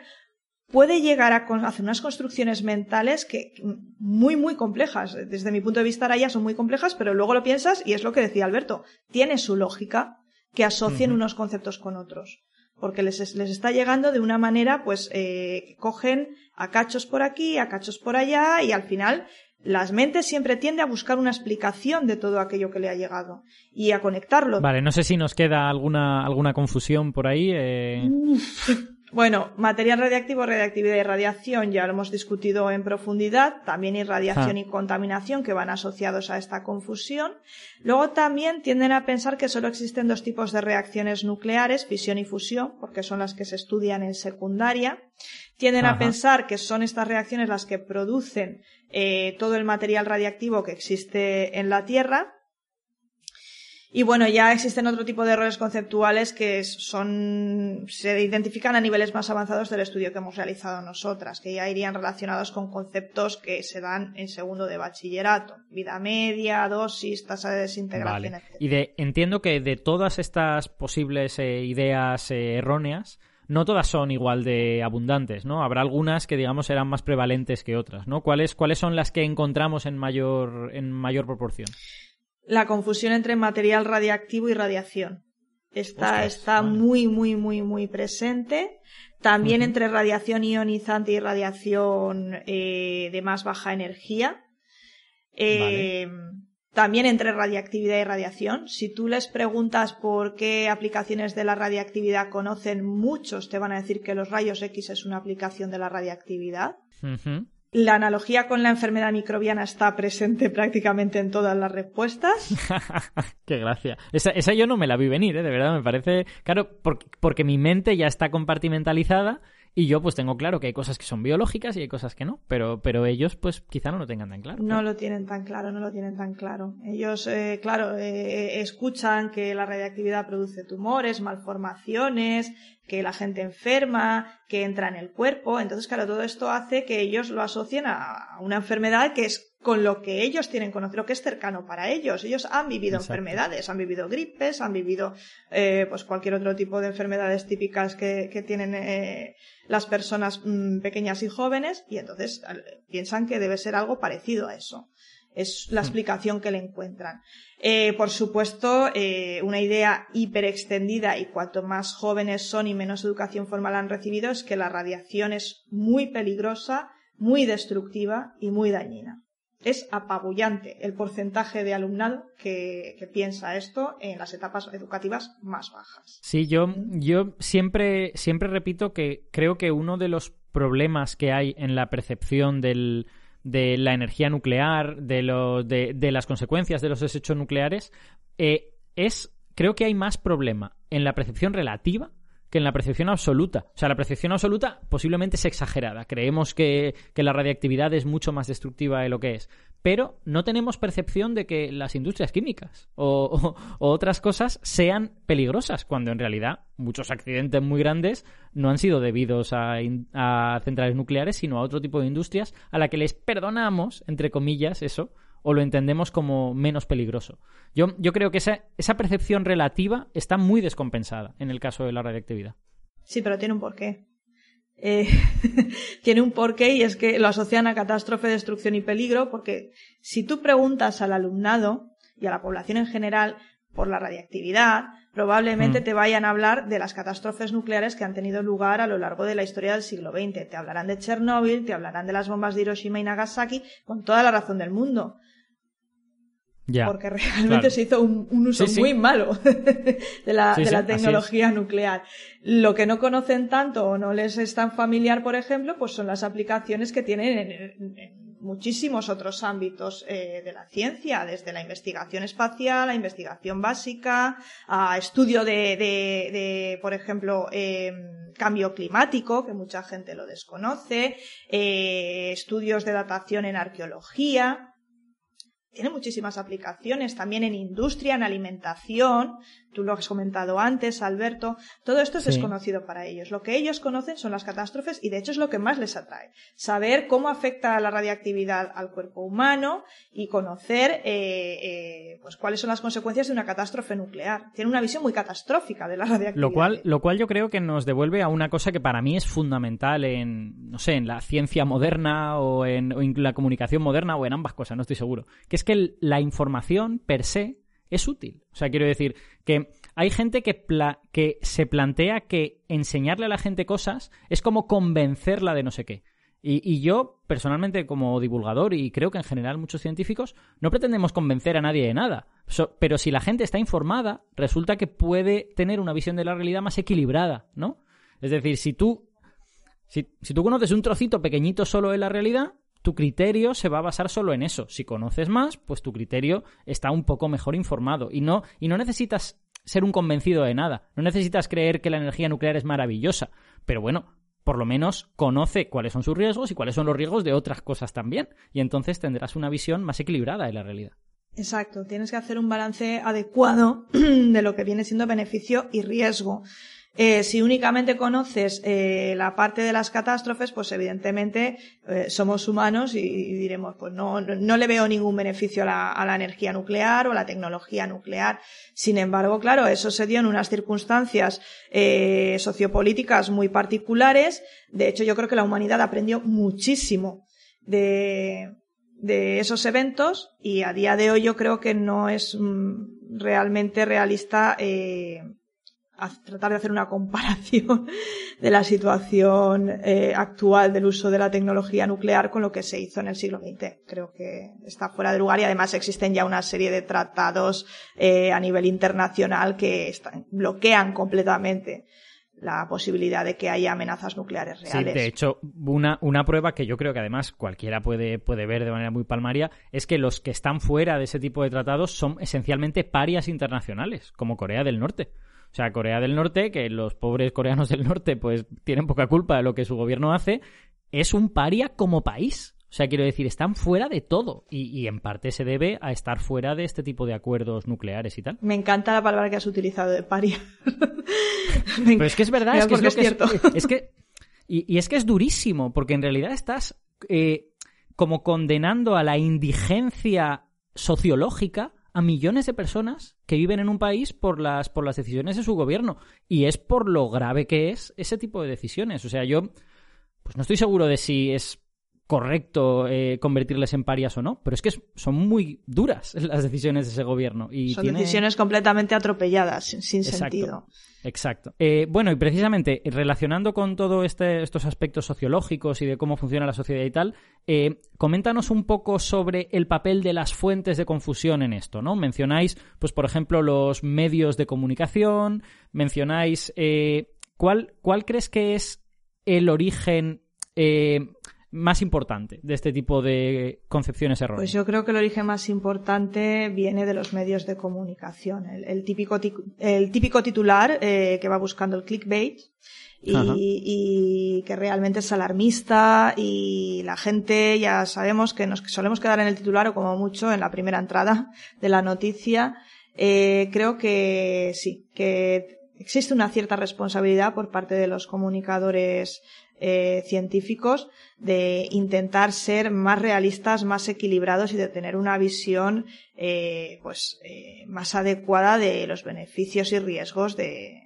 puede llegar a hacer unas construcciones mentales que muy, muy complejas. Desde mi punto de vista, ahora ya son muy complejas, pero luego lo piensas y es lo que decía Alberto. Tiene su lógica que asocien unos conceptos con otros. Porque les, les, está llegando de una manera, pues, eh, cogen a cachos por aquí, a cachos por allá, y al final las mentes siempre tienden a buscar una explicación de todo aquello que le ha llegado y a conectarlo. Vale, no sé si nos queda alguna, alguna confusión por ahí. Eh... Bueno, material radiactivo, radiactividad y radiación ya lo hemos discutido en profundidad. También irradiación ah. y contaminación que van asociados a esta confusión. Luego también tienden a pensar que solo existen dos tipos de reacciones nucleares, fisión y fusión, porque son las que se estudian en secundaria. Tienden a pensar que son estas reacciones las que producen eh, todo el material radiactivo que existe en la Tierra y bueno, ya existen otro tipo de errores conceptuales que son, se identifican a niveles más avanzados del estudio que hemos realizado nosotras, que ya irían relacionados con conceptos que se dan en segundo de bachillerato. Vida media, dosis, tasa de desintegración, etc. Y de, entiendo que de todas estas posibles eh, ideas eh, erróneas, no todas son igual de abundantes, ¿no? Habrá algunas que, digamos, serán más prevalentes que otras, ¿no? ¿Cuáles, cuáles son las que encontramos en mayor, en mayor proporción? La confusión entre material radiactivo y radiación. Está, está muy, muy, muy, muy presente. También entre radiación ionizante y radiación eh, de más baja energía. Eh, también entre radiactividad y radiación. Si tú les preguntas por qué aplicaciones de la radiactividad conocen, muchos te van a decir que los rayos X es una aplicación de la radiactividad. La analogía con la enfermedad microbiana está presente prácticamente en todas las respuestas. Qué gracia. Esa, esa, yo no me la vi venir, ¿eh? de verdad, me parece. Claro, porque, porque mi mente ya está compartimentalizada y yo pues tengo claro que hay cosas que son biológicas y hay cosas que no, pero, pero ellos pues quizá no lo tengan tan claro. No lo tienen tan claro, no lo tienen tan claro. Ellos, eh, claro, eh, escuchan que la radiactividad produce tumores, malformaciones, que la gente enferma, que entra en el cuerpo. Entonces, claro, todo esto hace que ellos lo asocien a una enfermedad que es con lo que ellos tienen conocido, que es cercano para ellos. Ellos han vivido enfermedades, han vivido gripes, han vivido eh, pues cualquier otro tipo de enfermedades típicas que, que tienen eh, las personas mm, pequeñas y jóvenes y entonces piensan que debe ser algo parecido a eso. Es la hmm. explicación que le encuentran. Eh, por supuesto, eh, una idea hiperextendida y cuanto más jóvenes son y menos educación formal han recibido es que la radiación es muy peligrosa, muy destructiva y muy dañina es apabullante el porcentaje de alumnado que, piensa esto en las etapas educativas más bajas. Sí, yo, yo siempre, siempre repito que creo que uno de los problemas que hay en la percepción del, de la energía nuclear, de, lo, de, de, las consecuencias de los desechos nucleares, eh, es, creo que hay más problema en la percepción relativa que en la percepción absoluta. O sea, la percepción absoluta posiblemente es exagerada. Creemos que, la radiactividad es mucho más destructiva de lo que es. Pero no tenemos percepción de que las industrias químicas o, otras cosas sean peligrosas, cuando en realidad muchos accidentes muy grandes no han sido debidos a, a centrales nucleares, sino a otro tipo de industrias a la que les perdonamos, entre comillas, eso, o lo entendemos como menos peligroso. Yo, yo creo que esa, esa percepción relativa está muy descompensada en el caso de la radiactividad. Sí, pero tiene un porqué. Eh, tiene un porqué y es que lo asocian a catástrofe, destrucción y peligro, porque si tú preguntas al alumnado y a la población en general por la radiactividad, probablemente mm. te vayan a hablar de las catástrofes nucleares que han tenido lugar a lo largo de la historia del siglo XX. Te hablarán de Chernóbil, te hablarán de las bombas de Hiroshima y Nagasaki, con toda la razón del mundo porque realmente se hizo un, uso muy malo de la, de la tecnología nuclear. Lo que no conocen tanto o no les es tan familiar, por ejemplo, pues son las aplicaciones que tienen en, muchísimos otros ámbitos eh, de la ciencia, desde la investigación espacial, la investigación básica, a estudio de, de, de por ejemplo, eh, cambio climático, que mucha gente lo desconoce, eh, estudios de datación en arqueología, tiene muchísimas aplicaciones, también en industria, en alimentación, tú lo has comentado antes, Alberto, todo esto es desconocido para ellos. Lo que ellos conocen son las catástrofes y de hecho es lo que más les atrae. Saber cómo afecta la radiactividad al cuerpo humano y conocer eh, eh, pues cuáles son las consecuencias de una catástrofe nuclear. Tiene una visión muy catastrófica de la radiactividad. Lo cual, lo cual yo creo que nos devuelve a una cosa que para mí es fundamental en, no sé, en la ciencia moderna o en, o en la comunicación moderna o en ambas cosas, no estoy seguro. Que es que la información per se es útil. O sea, quiero decir que hay gente que, que se plantea que enseñarle a la gente cosas es como convencerla de no sé qué. Y, yo, personalmente, como divulgador, y creo que en general muchos científicos, no pretendemos convencer a nadie de nada. pero si la gente está informada, resulta que puede tener una visión de la realidad más equilibrada, ¿no? Es decir, si tú, si, si tú conoces un trocito pequeñito solo de la realidad, tu criterio se va a basar solo en eso. Si conoces más, pues tu criterio está un poco mejor informado. Y no, y no necesitas ser un convencido de nada. No necesitas creer que la energía nuclear es maravillosa. Pero bueno, por lo menos conoce cuáles son sus riesgos y cuáles son los riesgos de otras cosas también. Y entonces tendrás una visión más equilibrada de la realidad. Exacto, tienes que hacer un balance adecuado de lo que viene siendo beneficio y riesgo. Eh, si únicamente conoces eh, la parte de las catástrofes, pues evidentemente eh, somos humanos y, diremos, pues no, no, le veo ningún beneficio a la, a la, energía nuclear o a la tecnología nuclear. Sin embargo, claro, eso se dio en unas circunstancias sociopolíticas muy particulares. De hecho, yo creo que la humanidad aprendió muchísimo de, de esos eventos y a día de hoy yo creo que no es mm, realmente realista tratar de hacer una comparación de la situación eh, actual del uso de la tecnología nuclear con lo que se hizo en el siglo XX. Creo que está fuera de lugar y además existen ya una serie de tratados eh, a nivel internacional que bloquean completamente la posibilidad de que haya amenazas nucleares reales. Sí, de hecho, una, una prueba que yo creo que además cualquiera puede, puede ver de manera muy palmaria es que los que están fuera de ese tipo de tratados son esencialmente parias internacionales, como Corea del Norte. O sea, Corea del Norte, que los pobres coreanos del norte pues tienen poca culpa de lo que su gobierno hace, es un paria como país. O sea, quiero decir, están fuera de todo y, en parte se debe a estar fuera de este tipo de acuerdos nucleares y tal. Me encanta la palabra que has utilizado de paria. Pero es que es verdad, es que es, cierto. Es, que, y, es que es durísimo, porque en realidad estás eh, como condenando a la indigencia sociológica a millones de personas que viven en un país por las, por las decisiones de su gobierno. Y es por lo grave que es ese tipo de decisiones. O sea, yo pues no estoy seguro de si es correcto eh, convertirles en parias o no, pero es que son muy duras las decisiones de ese gobierno. Y son decisiones completamente atropelladas, sin sentido. Exacto. Eh, bueno, y precisamente relacionando con todos este, estos aspectos sociológicos y de cómo funciona la sociedad y tal, eh, coméntanos un poco sobre el papel de las fuentes de confusión en esto, ¿no? Mencionáis, pues por ejemplo, los medios de comunicación, mencionáis... ¿cuál, ¿Cuál crees que es el origen más importante de este tipo de concepciones erróneas? Pues yo creo que el origen más importante viene de los medios de comunicación. El, típico, el típico titular eh, que va buscando el clickbait y, que realmente es alarmista y la gente ya sabemos que nos solemos quedar en el titular o como mucho en la primera entrada de la noticia. Eh, creo que sí, que existe una cierta responsabilidad por parte de los comunicadores eh, científicos de intentar ser más realistas, más equilibrados y de tener una visión eh, pues eh, más adecuada de los beneficios y riesgos de,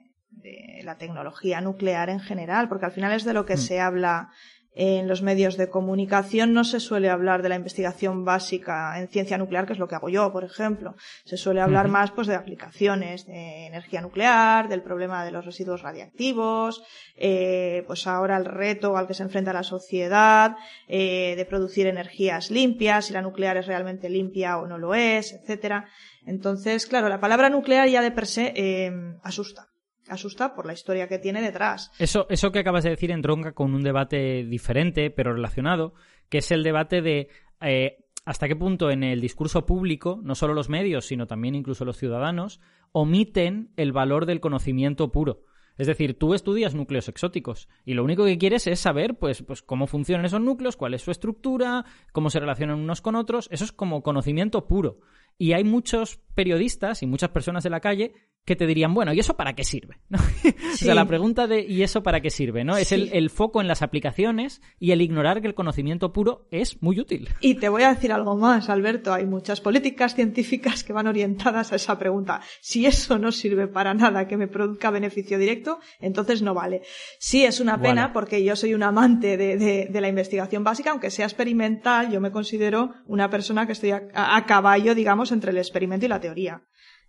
la tecnología nuclear en general, porque al final es de lo que mm. se habla en los medios de comunicación no se suele hablar de la investigación básica en ciencia nuclear, que es lo que hago yo, por ejemplo. Se suele hablar más pues de aplicaciones de energía nuclear, del problema de los residuos radiactivos, eh, pues ahora el reto al que se enfrenta la sociedad, eh, de producir energías limpias, si la nuclear es realmente limpia o no lo es, etcétera. Entonces, claro, la palabra nuclear ya de per se eh, asusta asusta por la historia que tiene detrás. Eso, eso que acabas de decir entronca con un debate diferente, pero relacionado, que es el debate de eh, hasta qué punto en el discurso público, no solo los medios, sino también incluso los ciudadanos, omiten el valor del conocimiento puro. Es decir, tú estudias núcleos exóticos y lo único que quieres es saber pues, pues cómo funcionan esos núcleos, cuál es su estructura, cómo se relacionan unos con otros. Eso es como conocimiento puro. Y hay muchos periodistas y muchas personas de la calle que te dirían, bueno, ¿y eso para qué sirve? o sea, la pregunta de ¿y eso para qué sirve? ¿no? Es el, el, foco en las aplicaciones y el ignorar que el conocimiento puro es muy útil. Y te voy a decir algo más, Alberto. Hay muchas políticas científicas que van orientadas a esa pregunta. Si eso no sirve para nada que me produzca beneficio directo, entonces no vale. Sí, es una pena porque yo soy un amante de, de, de, la investigación básica, aunque sea experimental, yo me considero una persona que estoy a, a caballo, digamos, entre el experimento y la teoría.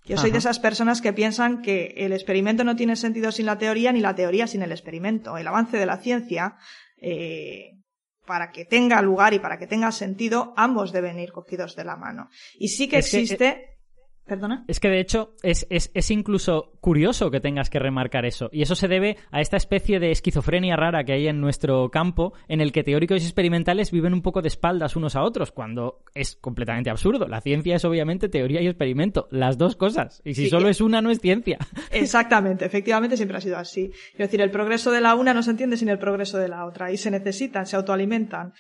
Yo soy Ajá. de esas personas que piensan que el experimento no tiene sentido sin la teoría ni la teoría sin el experimento. El avance de la ciencia, eh, para que tenga lugar y para que tenga sentido, ambos deben ir cogidos de la mano. Y sí que es existe. Que, eh... ¿Perdona? Es que de hecho es, es, es, incluso curioso que tengas que remarcar eso. Y eso se debe a esta especie de esquizofrenia rara que hay en nuestro campo, en el que teóricos y experimentales viven un poco de espaldas unos a otros, cuando es completamente absurdo. La ciencia es obviamente teoría y experimento, las dos cosas. Y si sí, solo es una, no es ciencia. Exactamente, efectivamente siempre ha sido así. Es decir, el progreso de la una no se entiende sin el progreso de la otra. Y se necesitan, se autoalimentan,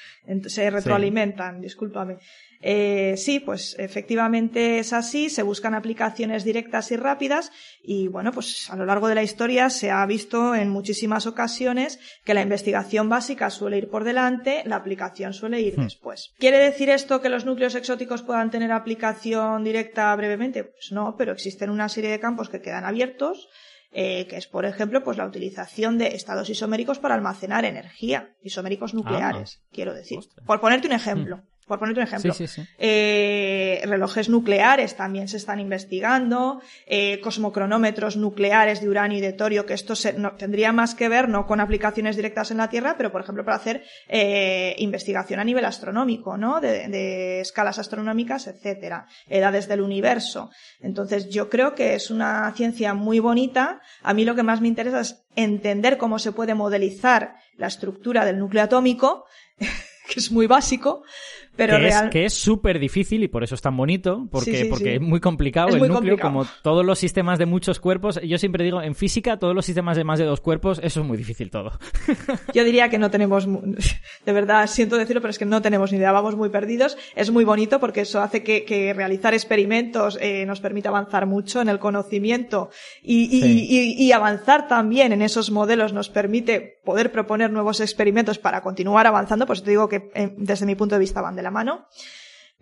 se retroalimentan, sí. discúlpame. Eh, sí, pues efectivamente es así, se buscan aplicaciones directas y rápidas y bueno, pues a lo largo de la historia se ha visto en muchísimas ocasiones que la investigación básica suele ir por delante, la aplicación suele ir hmm. después. ¿Quiere decir esto que los núcleos exóticos puedan tener aplicación directa brevemente? Pues no, pero existen una serie de campos que quedan abiertos eh, que es, por ejemplo, pues la utilización de estados isoméricos para almacenar energía, isoméricos nucleares, ah, quiero decir. Por ponerte un ejemplo. Por ponerte un ejemplo. Sí, sí, sí. Eh, relojes nucleares también se están investigando, eh, cosmocronómetros nucleares de uranio y de torio, que esto se, no, tendría más que ver no con aplicaciones directas en la Tierra, pero por ejemplo para hacer eh, investigación a nivel astronómico, ¿no? De, de, escalas astronómicas, etcétera, edades del universo. Entonces yo creo que es una ciencia muy bonita. A mí lo que más me interesa es entender cómo se puede modelizar la estructura del núcleo atómico que es muy básico, pero que real... es que es súper difícil y por eso es tan bonito, porque, sí, sí, porque sí. es muy complicado es el muy núcleo, complicado. como todos los sistemas de muchos cuerpos. Yo siempre digo, en física, todos los sistemas de más de dos cuerpos, eso es muy difícil todo. Yo diría que no tenemos, de verdad, siento decirlo, pero es que no tenemos ni idea, vamos muy perdidos. Es muy bonito porque eso hace que, que realizar experimentos eh, nos permite avanzar mucho en el conocimiento y, y, y, y avanzar también en esos modelos nos permite poder proponer nuevos experimentos para continuar avanzando, pues te digo que eh, desde mi punto de vista van de la mano.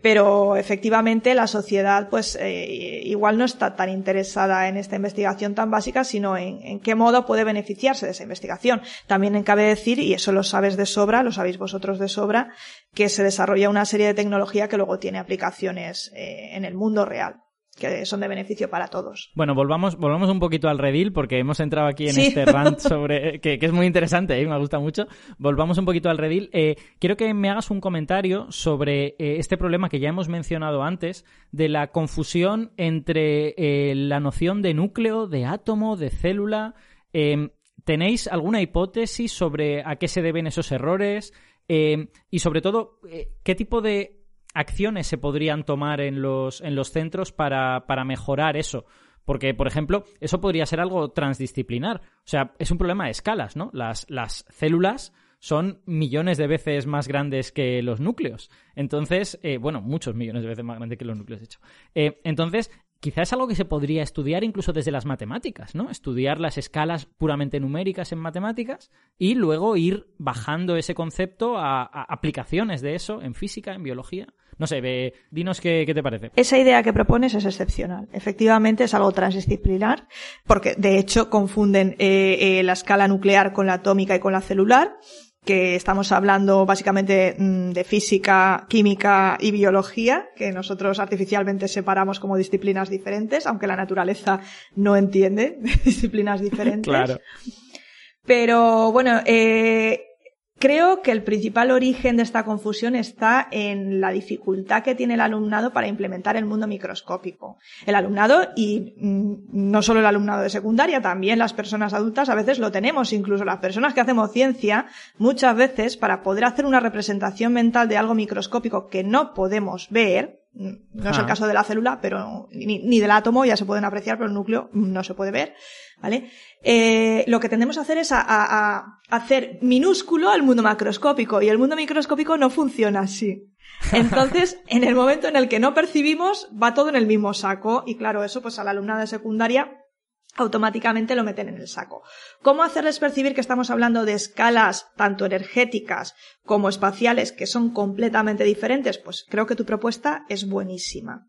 Pero efectivamente la sociedad pues eh, igual no está tan interesada en esta investigación tan básica sino en, qué modo puede beneficiarse de esa investigación. También cabe decir y eso lo sabes de sobra lo sabéis vosotros de sobra que se desarrolla una serie de tecnología que luego tiene aplicaciones eh, en el mundo real que son de beneficio para todos. Bueno, volvamos, volvamos un poquito al redil porque hemos entrado aquí en sí. este rant sobre que, que, es muy interesante y ¿eh? me gusta mucho. Volvamos un poquito al redil. Eh, quiero que me hagas un comentario sobre eh, este problema que ya hemos mencionado antes de la confusión entre la noción de núcleo, de átomo, de célula. ¿Tenéis alguna hipótesis sobre a qué se deben esos errores? y sobre todo, ¿qué tipo de acciones se podrían tomar en los, en los centros para, para mejorar eso? Porque, por ejemplo, eso podría ser algo transdisciplinar. O sea, es un problema de escalas, ¿no? Las, las células son millones de veces más grandes que los núcleos. Entonces, eh, bueno, muchos millones de veces más grandes que los núcleos, de hecho. Eh, entonces, quizás es algo que se podría estudiar incluso desde las matemáticas, ¿no? Estudiar las escalas puramente numéricas en matemáticas y luego ir bajando ese concepto a, a aplicaciones de eso en física, en biología. No sé, ve, dinos qué, qué, te parece. Esa idea que propones es excepcional. Efectivamente es algo transdisciplinar, porque de hecho confunden eh, eh, la escala nuclear con la atómica y con la celular que estamos hablando básicamente mm, de física, química y biología, que nosotros artificialmente separamos como disciplinas diferentes, aunque la naturaleza no entiende disciplinas diferentes. claro. Pero bueno, eh, Creo que el principal origen de esta confusión está en la dificultad que tiene el alumnado para implementar el mundo microscópico. El alumnado, y mm, no solo el alumnado de secundaria, también las personas adultas a veces lo tenemos, incluso las personas que hacemos ciencia, muchas veces para poder hacer una representación mental de algo microscópico que no podemos ver, No es el caso de la célula, pero ni, ni, del átomo ya se pueden apreciar, pero el núcleo no se puede ver, ¿vale? Eh, lo que tendemos a hacer es a, a, a hacer minúsculo al mundo macroscópico y el mundo microscópico no funciona así. Entonces, en el momento en el que no percibimos, va todo en el mismo saco y claro, eso pues a la alumna de secundaria automáticamente lo meten en el saco. ¿Cómo hacerles percibir que estamos hablando de escalas tanto energéticas como espaciales que son completamente diferentes? Pues creo que tu propuesta es buenísima.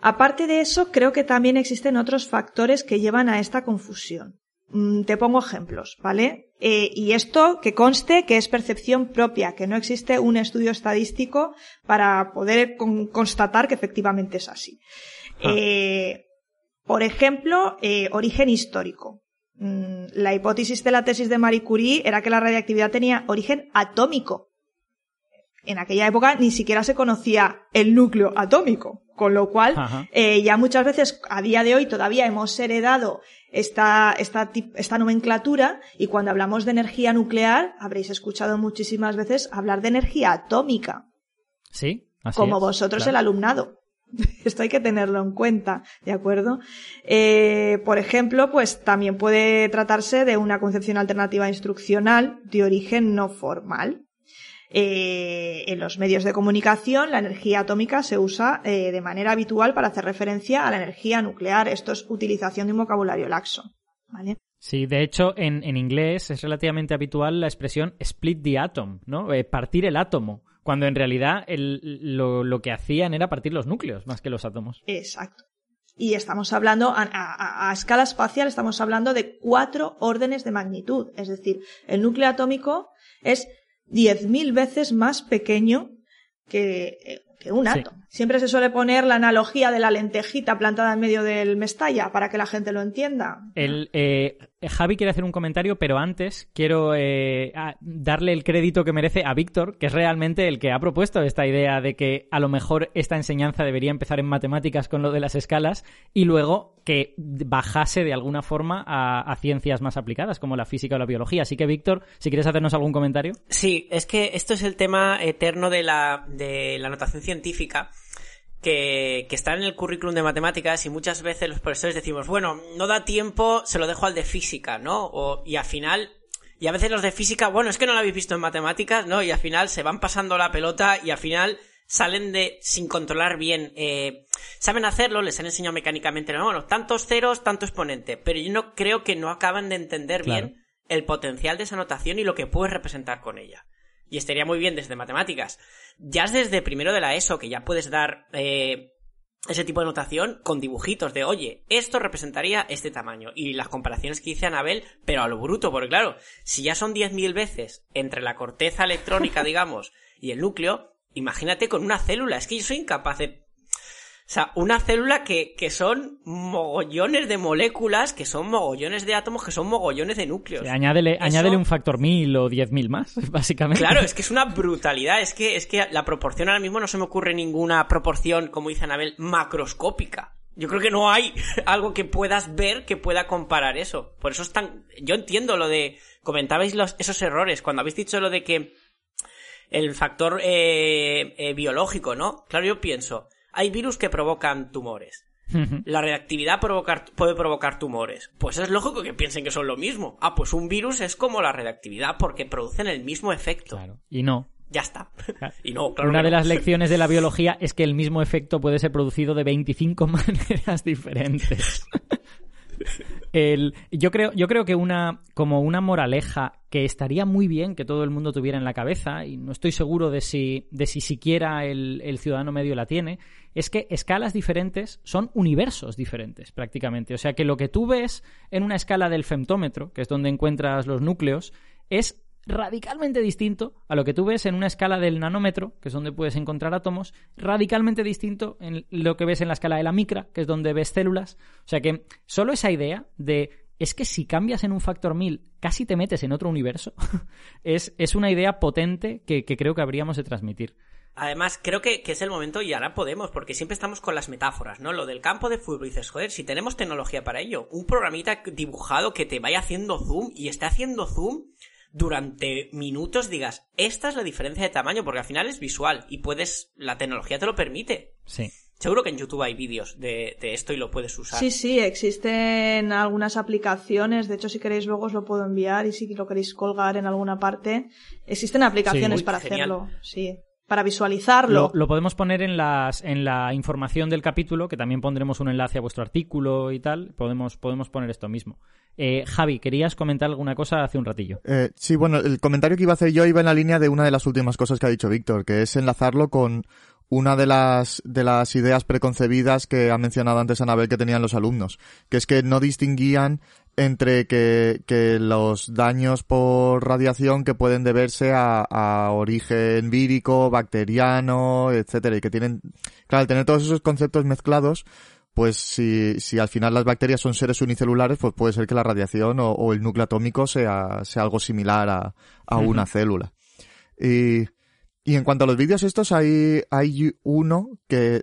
Aparte de eso, creo que también existen otros factores que llevan a esta confusión. Mm, te pongo ejemplos, ¿vale? Eh, y esto que conste que es percepción propia, que no existe un estudio estadístico para poder con constatar que efectivamente es así. Ah. Eh, por ejemplo, eh, origen histórico. Mm, la hipótesis de la tesis de Marie Curie era que la radiactividad tenía origen atómico. En aquella época ni siquiera se conocía el núcleo atómico, con lo cual eh, ya muchas veces a día de hoy todavía hemos heredado esta, esta, esta nomenclatura y cuando hablamos de energía nuclear habréis escuchado muchísimas veces hablar de energía atómica. Sí. Así como es, vosotros claro. el alumnado. Esto hay que tenerlo en cuenta, ¿de acuerdo? Eh, por ejemplo, pues también puede tratarse de una concepción alternativa instruccional de origen no formal. Eh, en los medios de comunicación, la energía atómica se usa eh, de manera habitual para hacer referencia a la energía nuclear. Esto es utilización de un vocabulario laxo. ¿Vale? Sí, de hecho, en, en inglés es relativamente habitual la expresión split the atom, ¿no? Partir el átomo, cuando en realidad el, lo, lo, que hacían era partir los núcleos más que los átomos. Exacto. Y estamos hablando, a, a, a escala espacial, estamos hablando de cuatro órdenes de magnitud. Es decir, el núcleo atómico es 10.000 veces más pequeño que, que un átomo. Sí. Siempre se suele poner la analogía de la lentejita plantada en medio del Mestalla para que la gente lo entienda. El, eh, Javi quiere hacer un comentario, pero antes quiero eh, darle el crédito que merece a Víctor, que es realmente el que ha propuesto esta idea de que a lo mejor esta enseñanza debería empezar en matemáticas con lo de las escalas y luego que bajase de alguna forma a, a ciencias más aplicadas como la física o la biología. Así que Víctor, si quieres hacernos algún comentario. Sí, es que esto es el tema eterno de la, de la notación científica que, que están en el currículum de matemáticas y muchas veces los profesores decimos, bueno, no da tiempo, se lo dejo al de física, ¿no? O, y al final, y a veces los de física, bueno, es que no lo habéis visto en matemáticas, ¿no? Y al final se van pasando la pelota y al final salen de, sin controlar bien, eh, saben hacerlo, les han enseñado mecánicamente, no, bueno, tantos ceros, tanto exponente, pero yo no creo que no acaban de entender claro. bien el potencial de esa notación y lo que puedes representar con ella. Y estaría muy bien desde matemáticas. Ya es desde primero de la ESO que ya puedes dar eh, ese tipo de notación con dibujitos de, oye, esto representaría este tamaño. Y las comparaciones que hice Anabel, pero a lo bruto, porque claro, si ya son 10.000 veces entre la corteza electrónica, digamos, y el núcleo, imagínate con una célula. Es que yo soy incapaz de o sea, una célula que, que son mogollones de moléculas, que son mogollones de átomos, que son mogollones de núcleos. Sí, añádele, Eso... añádele un factor mil o diez mil más, básicamente. Claro, es que es una brutalidad. Es que, es que la proporción ahora mismo no se me ocurre ninguna proporción, como dice Anabel, macroscópica. Yo creo que no hay algo que puedas ver que pueda comparar eso. Por eso es tan... Yo entiendo lo de... Comentabais los, esos errores. Cuando habéis dicho lo de que el factor eh, eh, biológico, ¿no? Claro, yo pienso hay virus que provocan tumores. La reactividad provocar, puede provocar tumores. Pues es lógico que piensen que son lo mismo. Ah, pues un virus es como la reactividad porque producen el mismo efecto. Claro. Y no. Ya está. y no, claro Una de no. las lecciones de la biología es que el mismo efecto puede ser producido de 25 maneras diferentes. Yo creo, yo creo que una, como una moraleja que estaría muy bien que todo el mundo tuviera en la cabeza, y no estoy seguro de si, de si siquiera el, el ciudadano medio la tiene, es que escalas diferentes son universos diferentes, prácticamente. O sea que lo que tú ves en una escala del femtómetro, que es donde encuentras los núcleos, es radicalmente distinto a lo que tú ves en una escala del nanómetro, que es donde puedes encontrar átomos, radicalmente distinto en lo que ves en la escala de la micra, que es donde ves células. O sea que solo esa idea de es que si cambias en un factor mil, casi te metes en otro universo, es, es una idea potente que, que creo que habríamos de transmitir. Además, creo que, que, es el momento y ahora podemos, porque siempre estamos con las metáforas, ¿no? Lo del campo de fútbol. Y dices, joder, si tenemos tecnología para ello, un programita dibujado que te vaya haciendo zoom y esté haciendo zoom durante minutos digas, esta es la diferencia de tamaño, porque al final es visual y puedes, la tecnología te lo permite. Sí. Seguro que en YouTube hay vídeos de, de esto y lo puedes usar. Sí, sí, existen algunas aplicaciones. De hecho, si queréis luego os lo puedo enviar y si lo queréis colgar en alguna parte. Existen aplicaciones para genial. hacerlo. Sí. Para visualizarlo. Lo, lo podemos poner en, las, en la información del capítulo, que también pondremos un enlace a vuestro artículo y tal. Podemos, podemos poner esto mismo. Eh, Javi, querías comentar alguna cosa hace un ratillo. Eh, sí, bueno, el comentario que iba a hacer yo iba en la línea de una de las últimas cosas que ha dicho Víctor, que es enlazarlo con una de las, de las ideas preconcebidas que ha mencionado antes Anabel que tenían los alumnos, que es que no distinguían entre que, que los daños por radiación que pueden deberse a, a origen vírico, bacteriano, etcétera, y que tienen, claro, al tener todos esos conceptos mezclados, pues si, si al final las bacterias son seres unicelulares, pues puede ser que la radiación o, o el núcleo atómico sea, sea algo similar a, a una célula. Y, y en cuanto a los vídeos estos, hay, hay uno que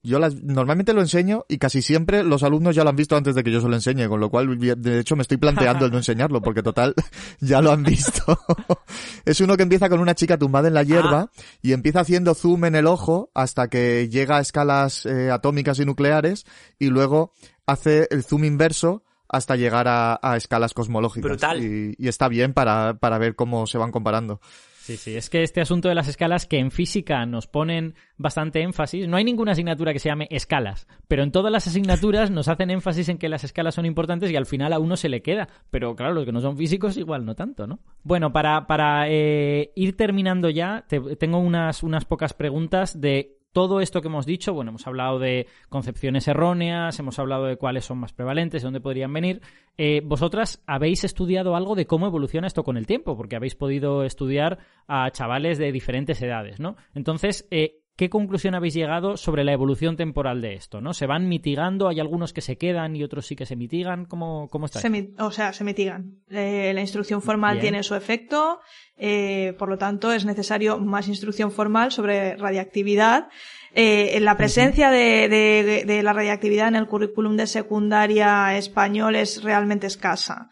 yo las, normalmente lo enseño y casi siempre los alumnos ya lo han visto antes de que yo se lo enseñe, con lo cual de hecho me estoy planteando el no enseñarlo, porque total, ya lo han visto. es uno que empieza con una chica tumbada en la hierba y empieza haciendo zoom en el ojo hasta que llega a escalas eh, atómicas y nucleares y luego hace el zoom inverso hasta llegar a, a escalas cosmológicas. Brutal. Y, y está bien para, para ver cómo se van comparando. Sí, sí, es que este asunto de las escalas que en física nos ponen bastante énfasis, no hay ninguna asignatura que se llame escalas, pero en todas las asignaturas nos hacen énfasis en que las escalas son importantes y al final a uno se le queda, pero claro, los que no son físicos igual no tanto, ¿no? Bueno, para, para eh, ir terminando ya, te- tengo unas, unas pocas preguntas de todo esto que hemos dicho, bueno, hemos hablado de concepciones erróneas, hemos hablado de cuáles son más prevalentes, de dónde podrían venir. Eh, vosotras habéis estudiado algo de cómo evoluciona esto con el tiempo, porque habéis podido estudiar a chavales de diferentes edades, ¿no? Entonces, eh, ¿qué conclusión habéis llegado sobre la evolución temporal de esto, ¿no? ¿Se van mitigando? ¿Hay algunos que se quedan y otros sí que se mitigan? ¿Cómo, cómo está? Se o sea, se mitigan. Eh, la instrucción formal Bien. tiene su efecto, eh, por lo tanto es necesario más instrucción formal sobre radiactividad. Eh, la presencia de, de- de la radiactividad en el currículum de secundaria español es realmente escasa.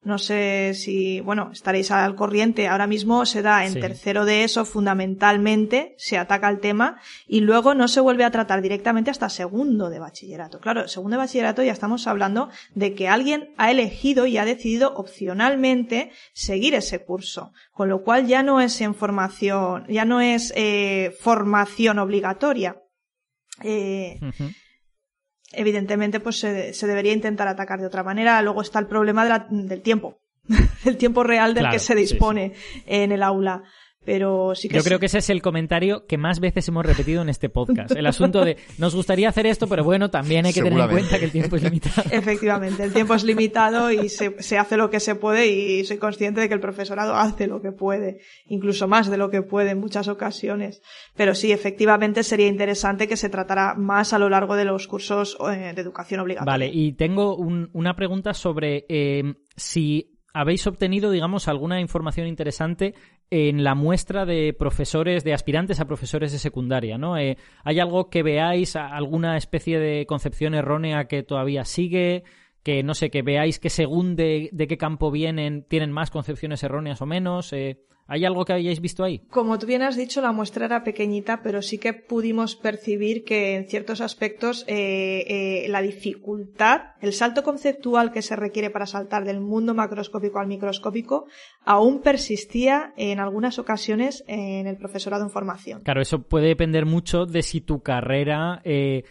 No sé si, bueno, estaréis al corriente. Ahora mismo se da en Sí. tercero de eso, fundamentalmente, se ataca el tema y luego no se vuelve a tratar directamente hasta segundo de bachillerato. Claro, segundo de bachillerato ya estamos hablando de que alguien ha elegido y ha decidido opcionalmente seguir ese curso, con lo cual ya no es en formación, ya no es eh, formación obligatoria. Eh. Evidentemente pues se, se debería intentar atacar de otra manera. Luego está el problema de la- del tiempo, del tiempo real del Claro, que se sí, dispone en el aula. Pero sí que Yo sí. creo que ese es el comentario que más veces hemos repetido en este podcast. El asunto de nos gustaría hacer esto, pero bueno, también hay que tener en cuenta que el tiempo es limitado. Efectivamente, el tiempo es limitado y se, se hace lo que se puede y soy consciente de que el profesorado hace lo que puede, incluso más de lo que puede en muchas ocasiones. Pero sí, efectivamente sería interesante que se tratara más a lo largo de los cursos eh, de educación obligatoria. Vale, y tengo un- una pregunta sobre eh, si habéis obtenido, digamos, alguna información interesante en la muestra de profesores, de aspirantes a profesores de secundaria, ¿no? Eh, ¿Hay algo que veáis, alguna especie de concepción errónea que todavía sigue? Que, no sé, que veáis que según de, de qué campo vienen, tienen más concepciones erróneas o menos. Eh, ¿Hay algo que hayáis visto ahí? Como tú bien has dicho, la muestra era pequeñita, pero sí que pudimos percibir que en ciertos aspectos eh, eh, la dificultad, el salto conceptual que se requiere para saltar del mundo macroscópico al microscópico, aún persistía en algunas ocasiones en el profesorado en formación. Claro, eso puede depender mucho de si tu carrera, eh,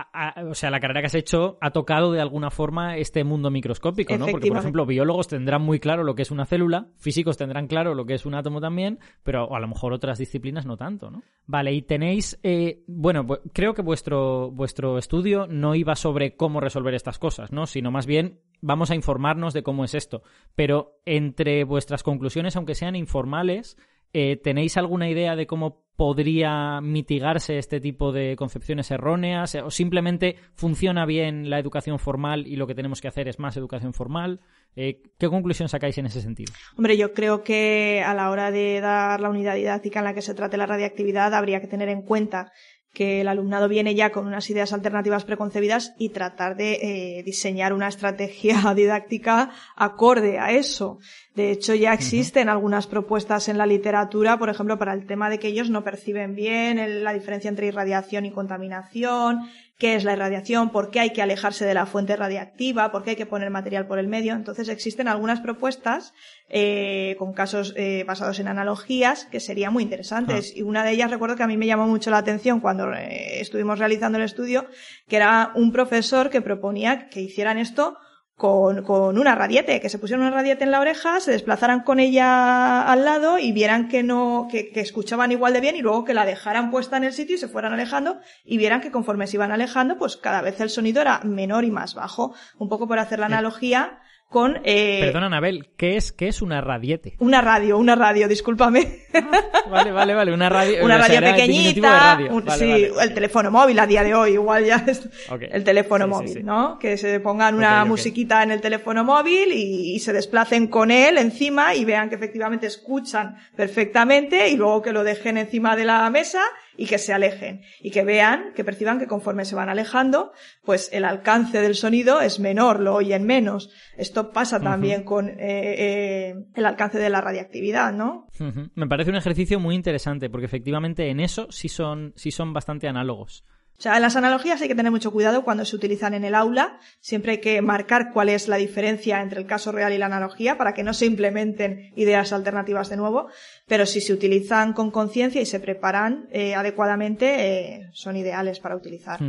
a- a- o sea, la carrera que has hecho ha tocado de alguna forma este mundo microscópico, ¿no? Porque, por ejemplo, biólogos tendrán muy claro lo que es una célula, físicos tendrán claro lo que es un átomo también, pero a lo mejor otras disciplinas no tanto, ¿no? Vale, y tenéis, eh, bueno, bu- creo que vuestro, vuestro estudio no iba sobre cómo resolver estas cosas, ¿no? Sino más bien vamos a informarnos de cómo es esto. Pero entre vuestras conclusiones, aunque sean informales, eh, ¿Tenéis alguna idea de cómo podría mitigarse este tipo de concepciones erróneas? ¿O simplemente funciona bien la educación formal y lo que tenemos que hacer es más educación formal? Eh, ¿Qué conclusión sacáis en ese sentido? Hombre, yo creo que a la hora de dar la unidad didáctica en la que se trate la radiactividad habría que tener en cuenta que el alumnado viene ya con unas ideas alternativas preconcebidas y tratar de eh, diseñar una estrategia didáctica acorde a eso. De hecho, ya existen algunas propuestas en la literatura, por ejemplo, para el tema de que ellos no perciben bien la diferencia entre irradiación y contaminación, qué es la irradiación, por qué hay que alejarse de la fuente radiactiva, por qué hay que poner material por el medio. Entonces existen algunas propuestas eh, con casos eh, basados en analogías que serían muy interesantes. Ah. Y una de ellas recuerdo que a mí me llamó mucho la atención cuando eh, estuvimos realizando el estudio, que era un profesor que proponía que hicieran esto con, con una radiete, que se pusieran una radiete en la oreja, se desplazaran con ella al lado y vieran que no, que, que, escuchaban igual de bien y luego que la dejaran puesta en el sitio y se fueran alejando y vieran que conforme se iban alejando, pues cada vez el sonido era menor y más bajo. Un poco por hacer la analogía con... Eh... Perdona, Anabel, ¿qué es, ¿qué es una radiete? Una radio, una radio, discúlpame. vale, vale, vale, una radio. Una radio pequeñita, sí, el teléfono móvil a día de hoy, igual ya es el teléfono móvil, ¿no? Que se pongan una musiquita en el teléfono móvil y, se desplacen con él encima y vean que efectivamente escuchan perfectamente y luego que lo dejen encima de la mesa y que se alejen y que vean, que perciban que conforme se van alejando, pues el alcance del sonido es menor, lo oyen menos. Esto pasa también con eh, eh, el alcance de la radiactividad, ¿no? Me parece un ejercicio muy interesante porque efectivamente en eso sí son, sí son bastante análogos. O sea, en las analogías hay que tener mucho cuidado cuando se utilizan en el aula. Siempre hay que marcar cuál es la diferencia entre el caso real y la analogía para que no se implementen ideas alternativas de nuevo. Pero si se utilizan con conciencia y se preparan eh, adecuadamente, eh, son ideales para utilizar.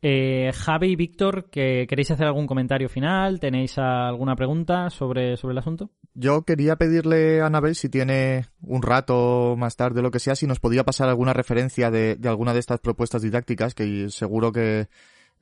Eh, Javi y Víctor, ¿queréis hacer algún comentario final? ¿Tenéis alguna pregunta sobre, sobre el asunto? Yo quería pedirle a Anabel si tiene un rato más tarde, lo que sea, si nos podía pasar alguna referencia de, alguna de estas propuestas didácticas, que seguro que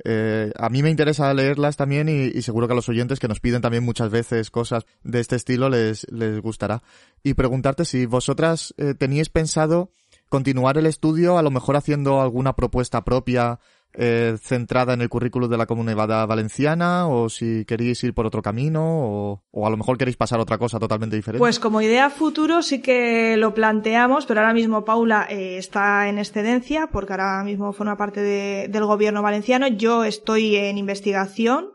eh, a mí me interesa leerlas también y, seguro que a los oyentes que nos piden también muchas veces cosas de este estilo les, les gustará. Y preguntarte si vosotras eh, teníais pensado continuar el estudio, a lo mejor haciendo alguna propuesta propia eh, centrada en el currículo de la comunidad valenciana o si queréis ir por otro camino o, o, a lo mejor queréis pasar otra cosa totalmente diferente. Pues como idea futuro sí que lo planteamos, pero ahora mismo Paula eh, está en excedencia porque ahora mismo forma parte de, del gobierno valenciano. Yo estoy en investigación.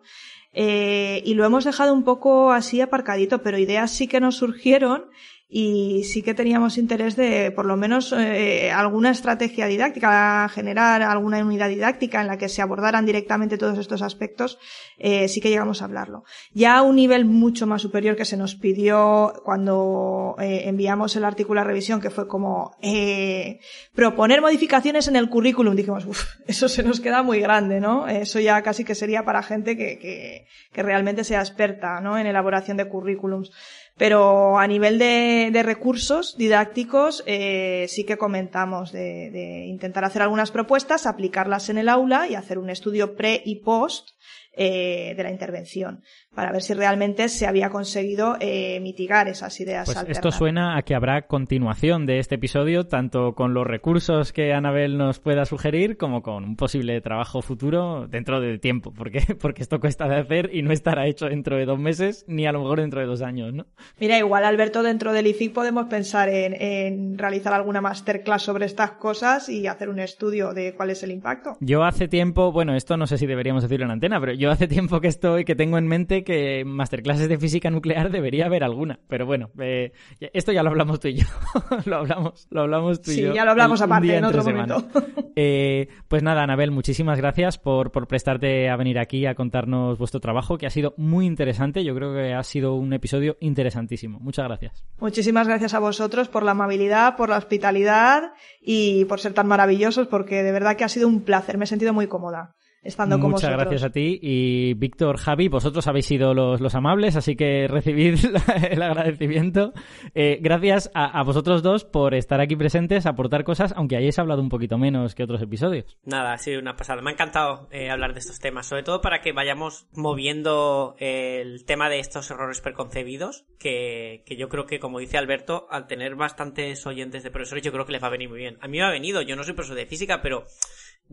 Eh, y lo hemos dejado un poco así aparcadito, pero ideas sí que nos surgieron y sí que teníamos interés de por lo menos eh, alguna estrategia didáctica, generar alguna unidad didáctica en la que se abordaran directamente todos estos aspectos, eh, sí que llegamos a hablarlo. Ya a un nivel mucho más superior que se nos pidió cuando eh, enviamos el artículo a revisión, que fue como eh, proponer modificaciones en el currículum, dijimos, uff, eso se nos queda muy grande, ¿no? Eso ya casi que sería para gente que, que, que realmente sea experta, ¿no? En elaboración de currículums. Pero a nivel de, recursos didácticos eh, sí que comentamos de, intentar hacer algunas propuestas, aplicarlas en el aula y hacer un estudio pre y post eh, de la intervención para ver si realmente se había conseguido eh, mitigar esas ideas pues Esto suena a que habrá continuación de este episodio, tanto con los recursos que Anabel nos pueda sugerir, como con un posible trabajo futuro dentro del tiempo, porque, porque esto cuesta de hacer y no estará hecho dentro de dos meses, ni a lo mejor dentro de dos años, ¿no? Mira, igual Alberto, dentro del IFIC podemos pensar en, en realizar alguna masterclass sobre estas cosas y hacer un estudio de cuál es el impacto. Yo hace tiempo, bueno, esto no sé si deberíamos decirlo en antena, pero yo hace tiempo que estoy, que tengo en mente que masterclases de física nuclear debería haber alguna. Pero bueno, eh, esto ya lo hablamos tú y yo. lo hablamos, lo hablamos tú y sí, yo. Sí, ya lo hablamos aparte, en otro momento. Eh, pues nada, Anabel, muchísimas gracias por, por prestarte a venir aquí a contarnos vuestro trabajo, que ha sido muy interesante. Yo creo que ha sido un episodio interesantísimo. Muchas gracias. Muchísimas gracias a vosotros por la amabilidad, por la hospitalidad y por ser tan maravillosos, porque de verdad que ha sido un placer. Me he sentido muy cómoda estando Muchas gracias a ti y Víctor, Javi, vosotros habéis sido los, los amables, así que recibid el agradecimiento. Eh, gracias a, vosotros dos por estar aquí presentes, aportar cosas, aunque hayáis hablado un poquito menos que otros episodios. Nada, ha sido una pasada. Me ha encantado eh, hablar de estos temas, sobre todo para que vayamos moviendo el tema de estos errores preconcebidos, que, que yo creo que, como dice Alberto, al tener bastantes oyentes de profesores, yo creo que les va a venir muy bien. A mí me ha venido, yo no soy profesor de física, pero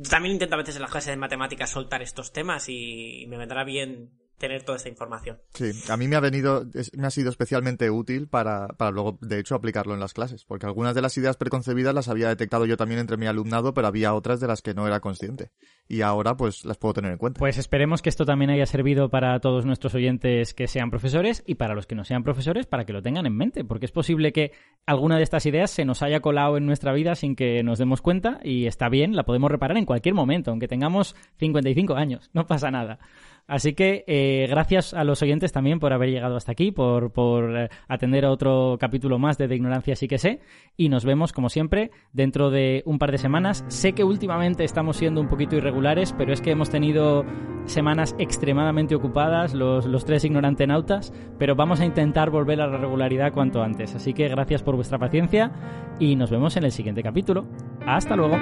también intento a veces en las clases de matemáticas soltar estos temas y me vendrá bien tener toda esta información. Sí, a mí me ha venido, me ha sido especialmente útil para, para luego, de hecho, aplicarlo en las clases, porque algunas de las ideas preconcebidas las había detectado yo también entre mi alumnado, pero había otras de las que no era consciente. Y ahora, pues, las puedo tener en cuenta. Pues esperemos que esto también haya servido para todos nuestros oyentes que sean profesores y para los que no sean profesores para que lo tengan en mente, porque es posible que alguna de estas ideas se nos haya colado en nuestra vida sin que nos demos cuenta y está bien, la podemos reparar en cualquier momento, aunque tengamos 55 años, no pasa nada. Así que eh, gracias a los oyentes también por haber llegado hasta aquí, por, por eh, atender a otro capítulo más de De Ignorancia sí que sé. Y nos vemos, como siempre, dentro de un par de semanas. Sé que últimamente estamos siendo un poquito irregulares, pero es que hemos tenido semanas extremadamente ocupadas, los, los tres ignorantenautas, pero vamos a intentar volver a la regularidad cuanto antes. Así que gracias por vuestra paciencia y nos vemos en el siguiente capítulo. Hasta luego.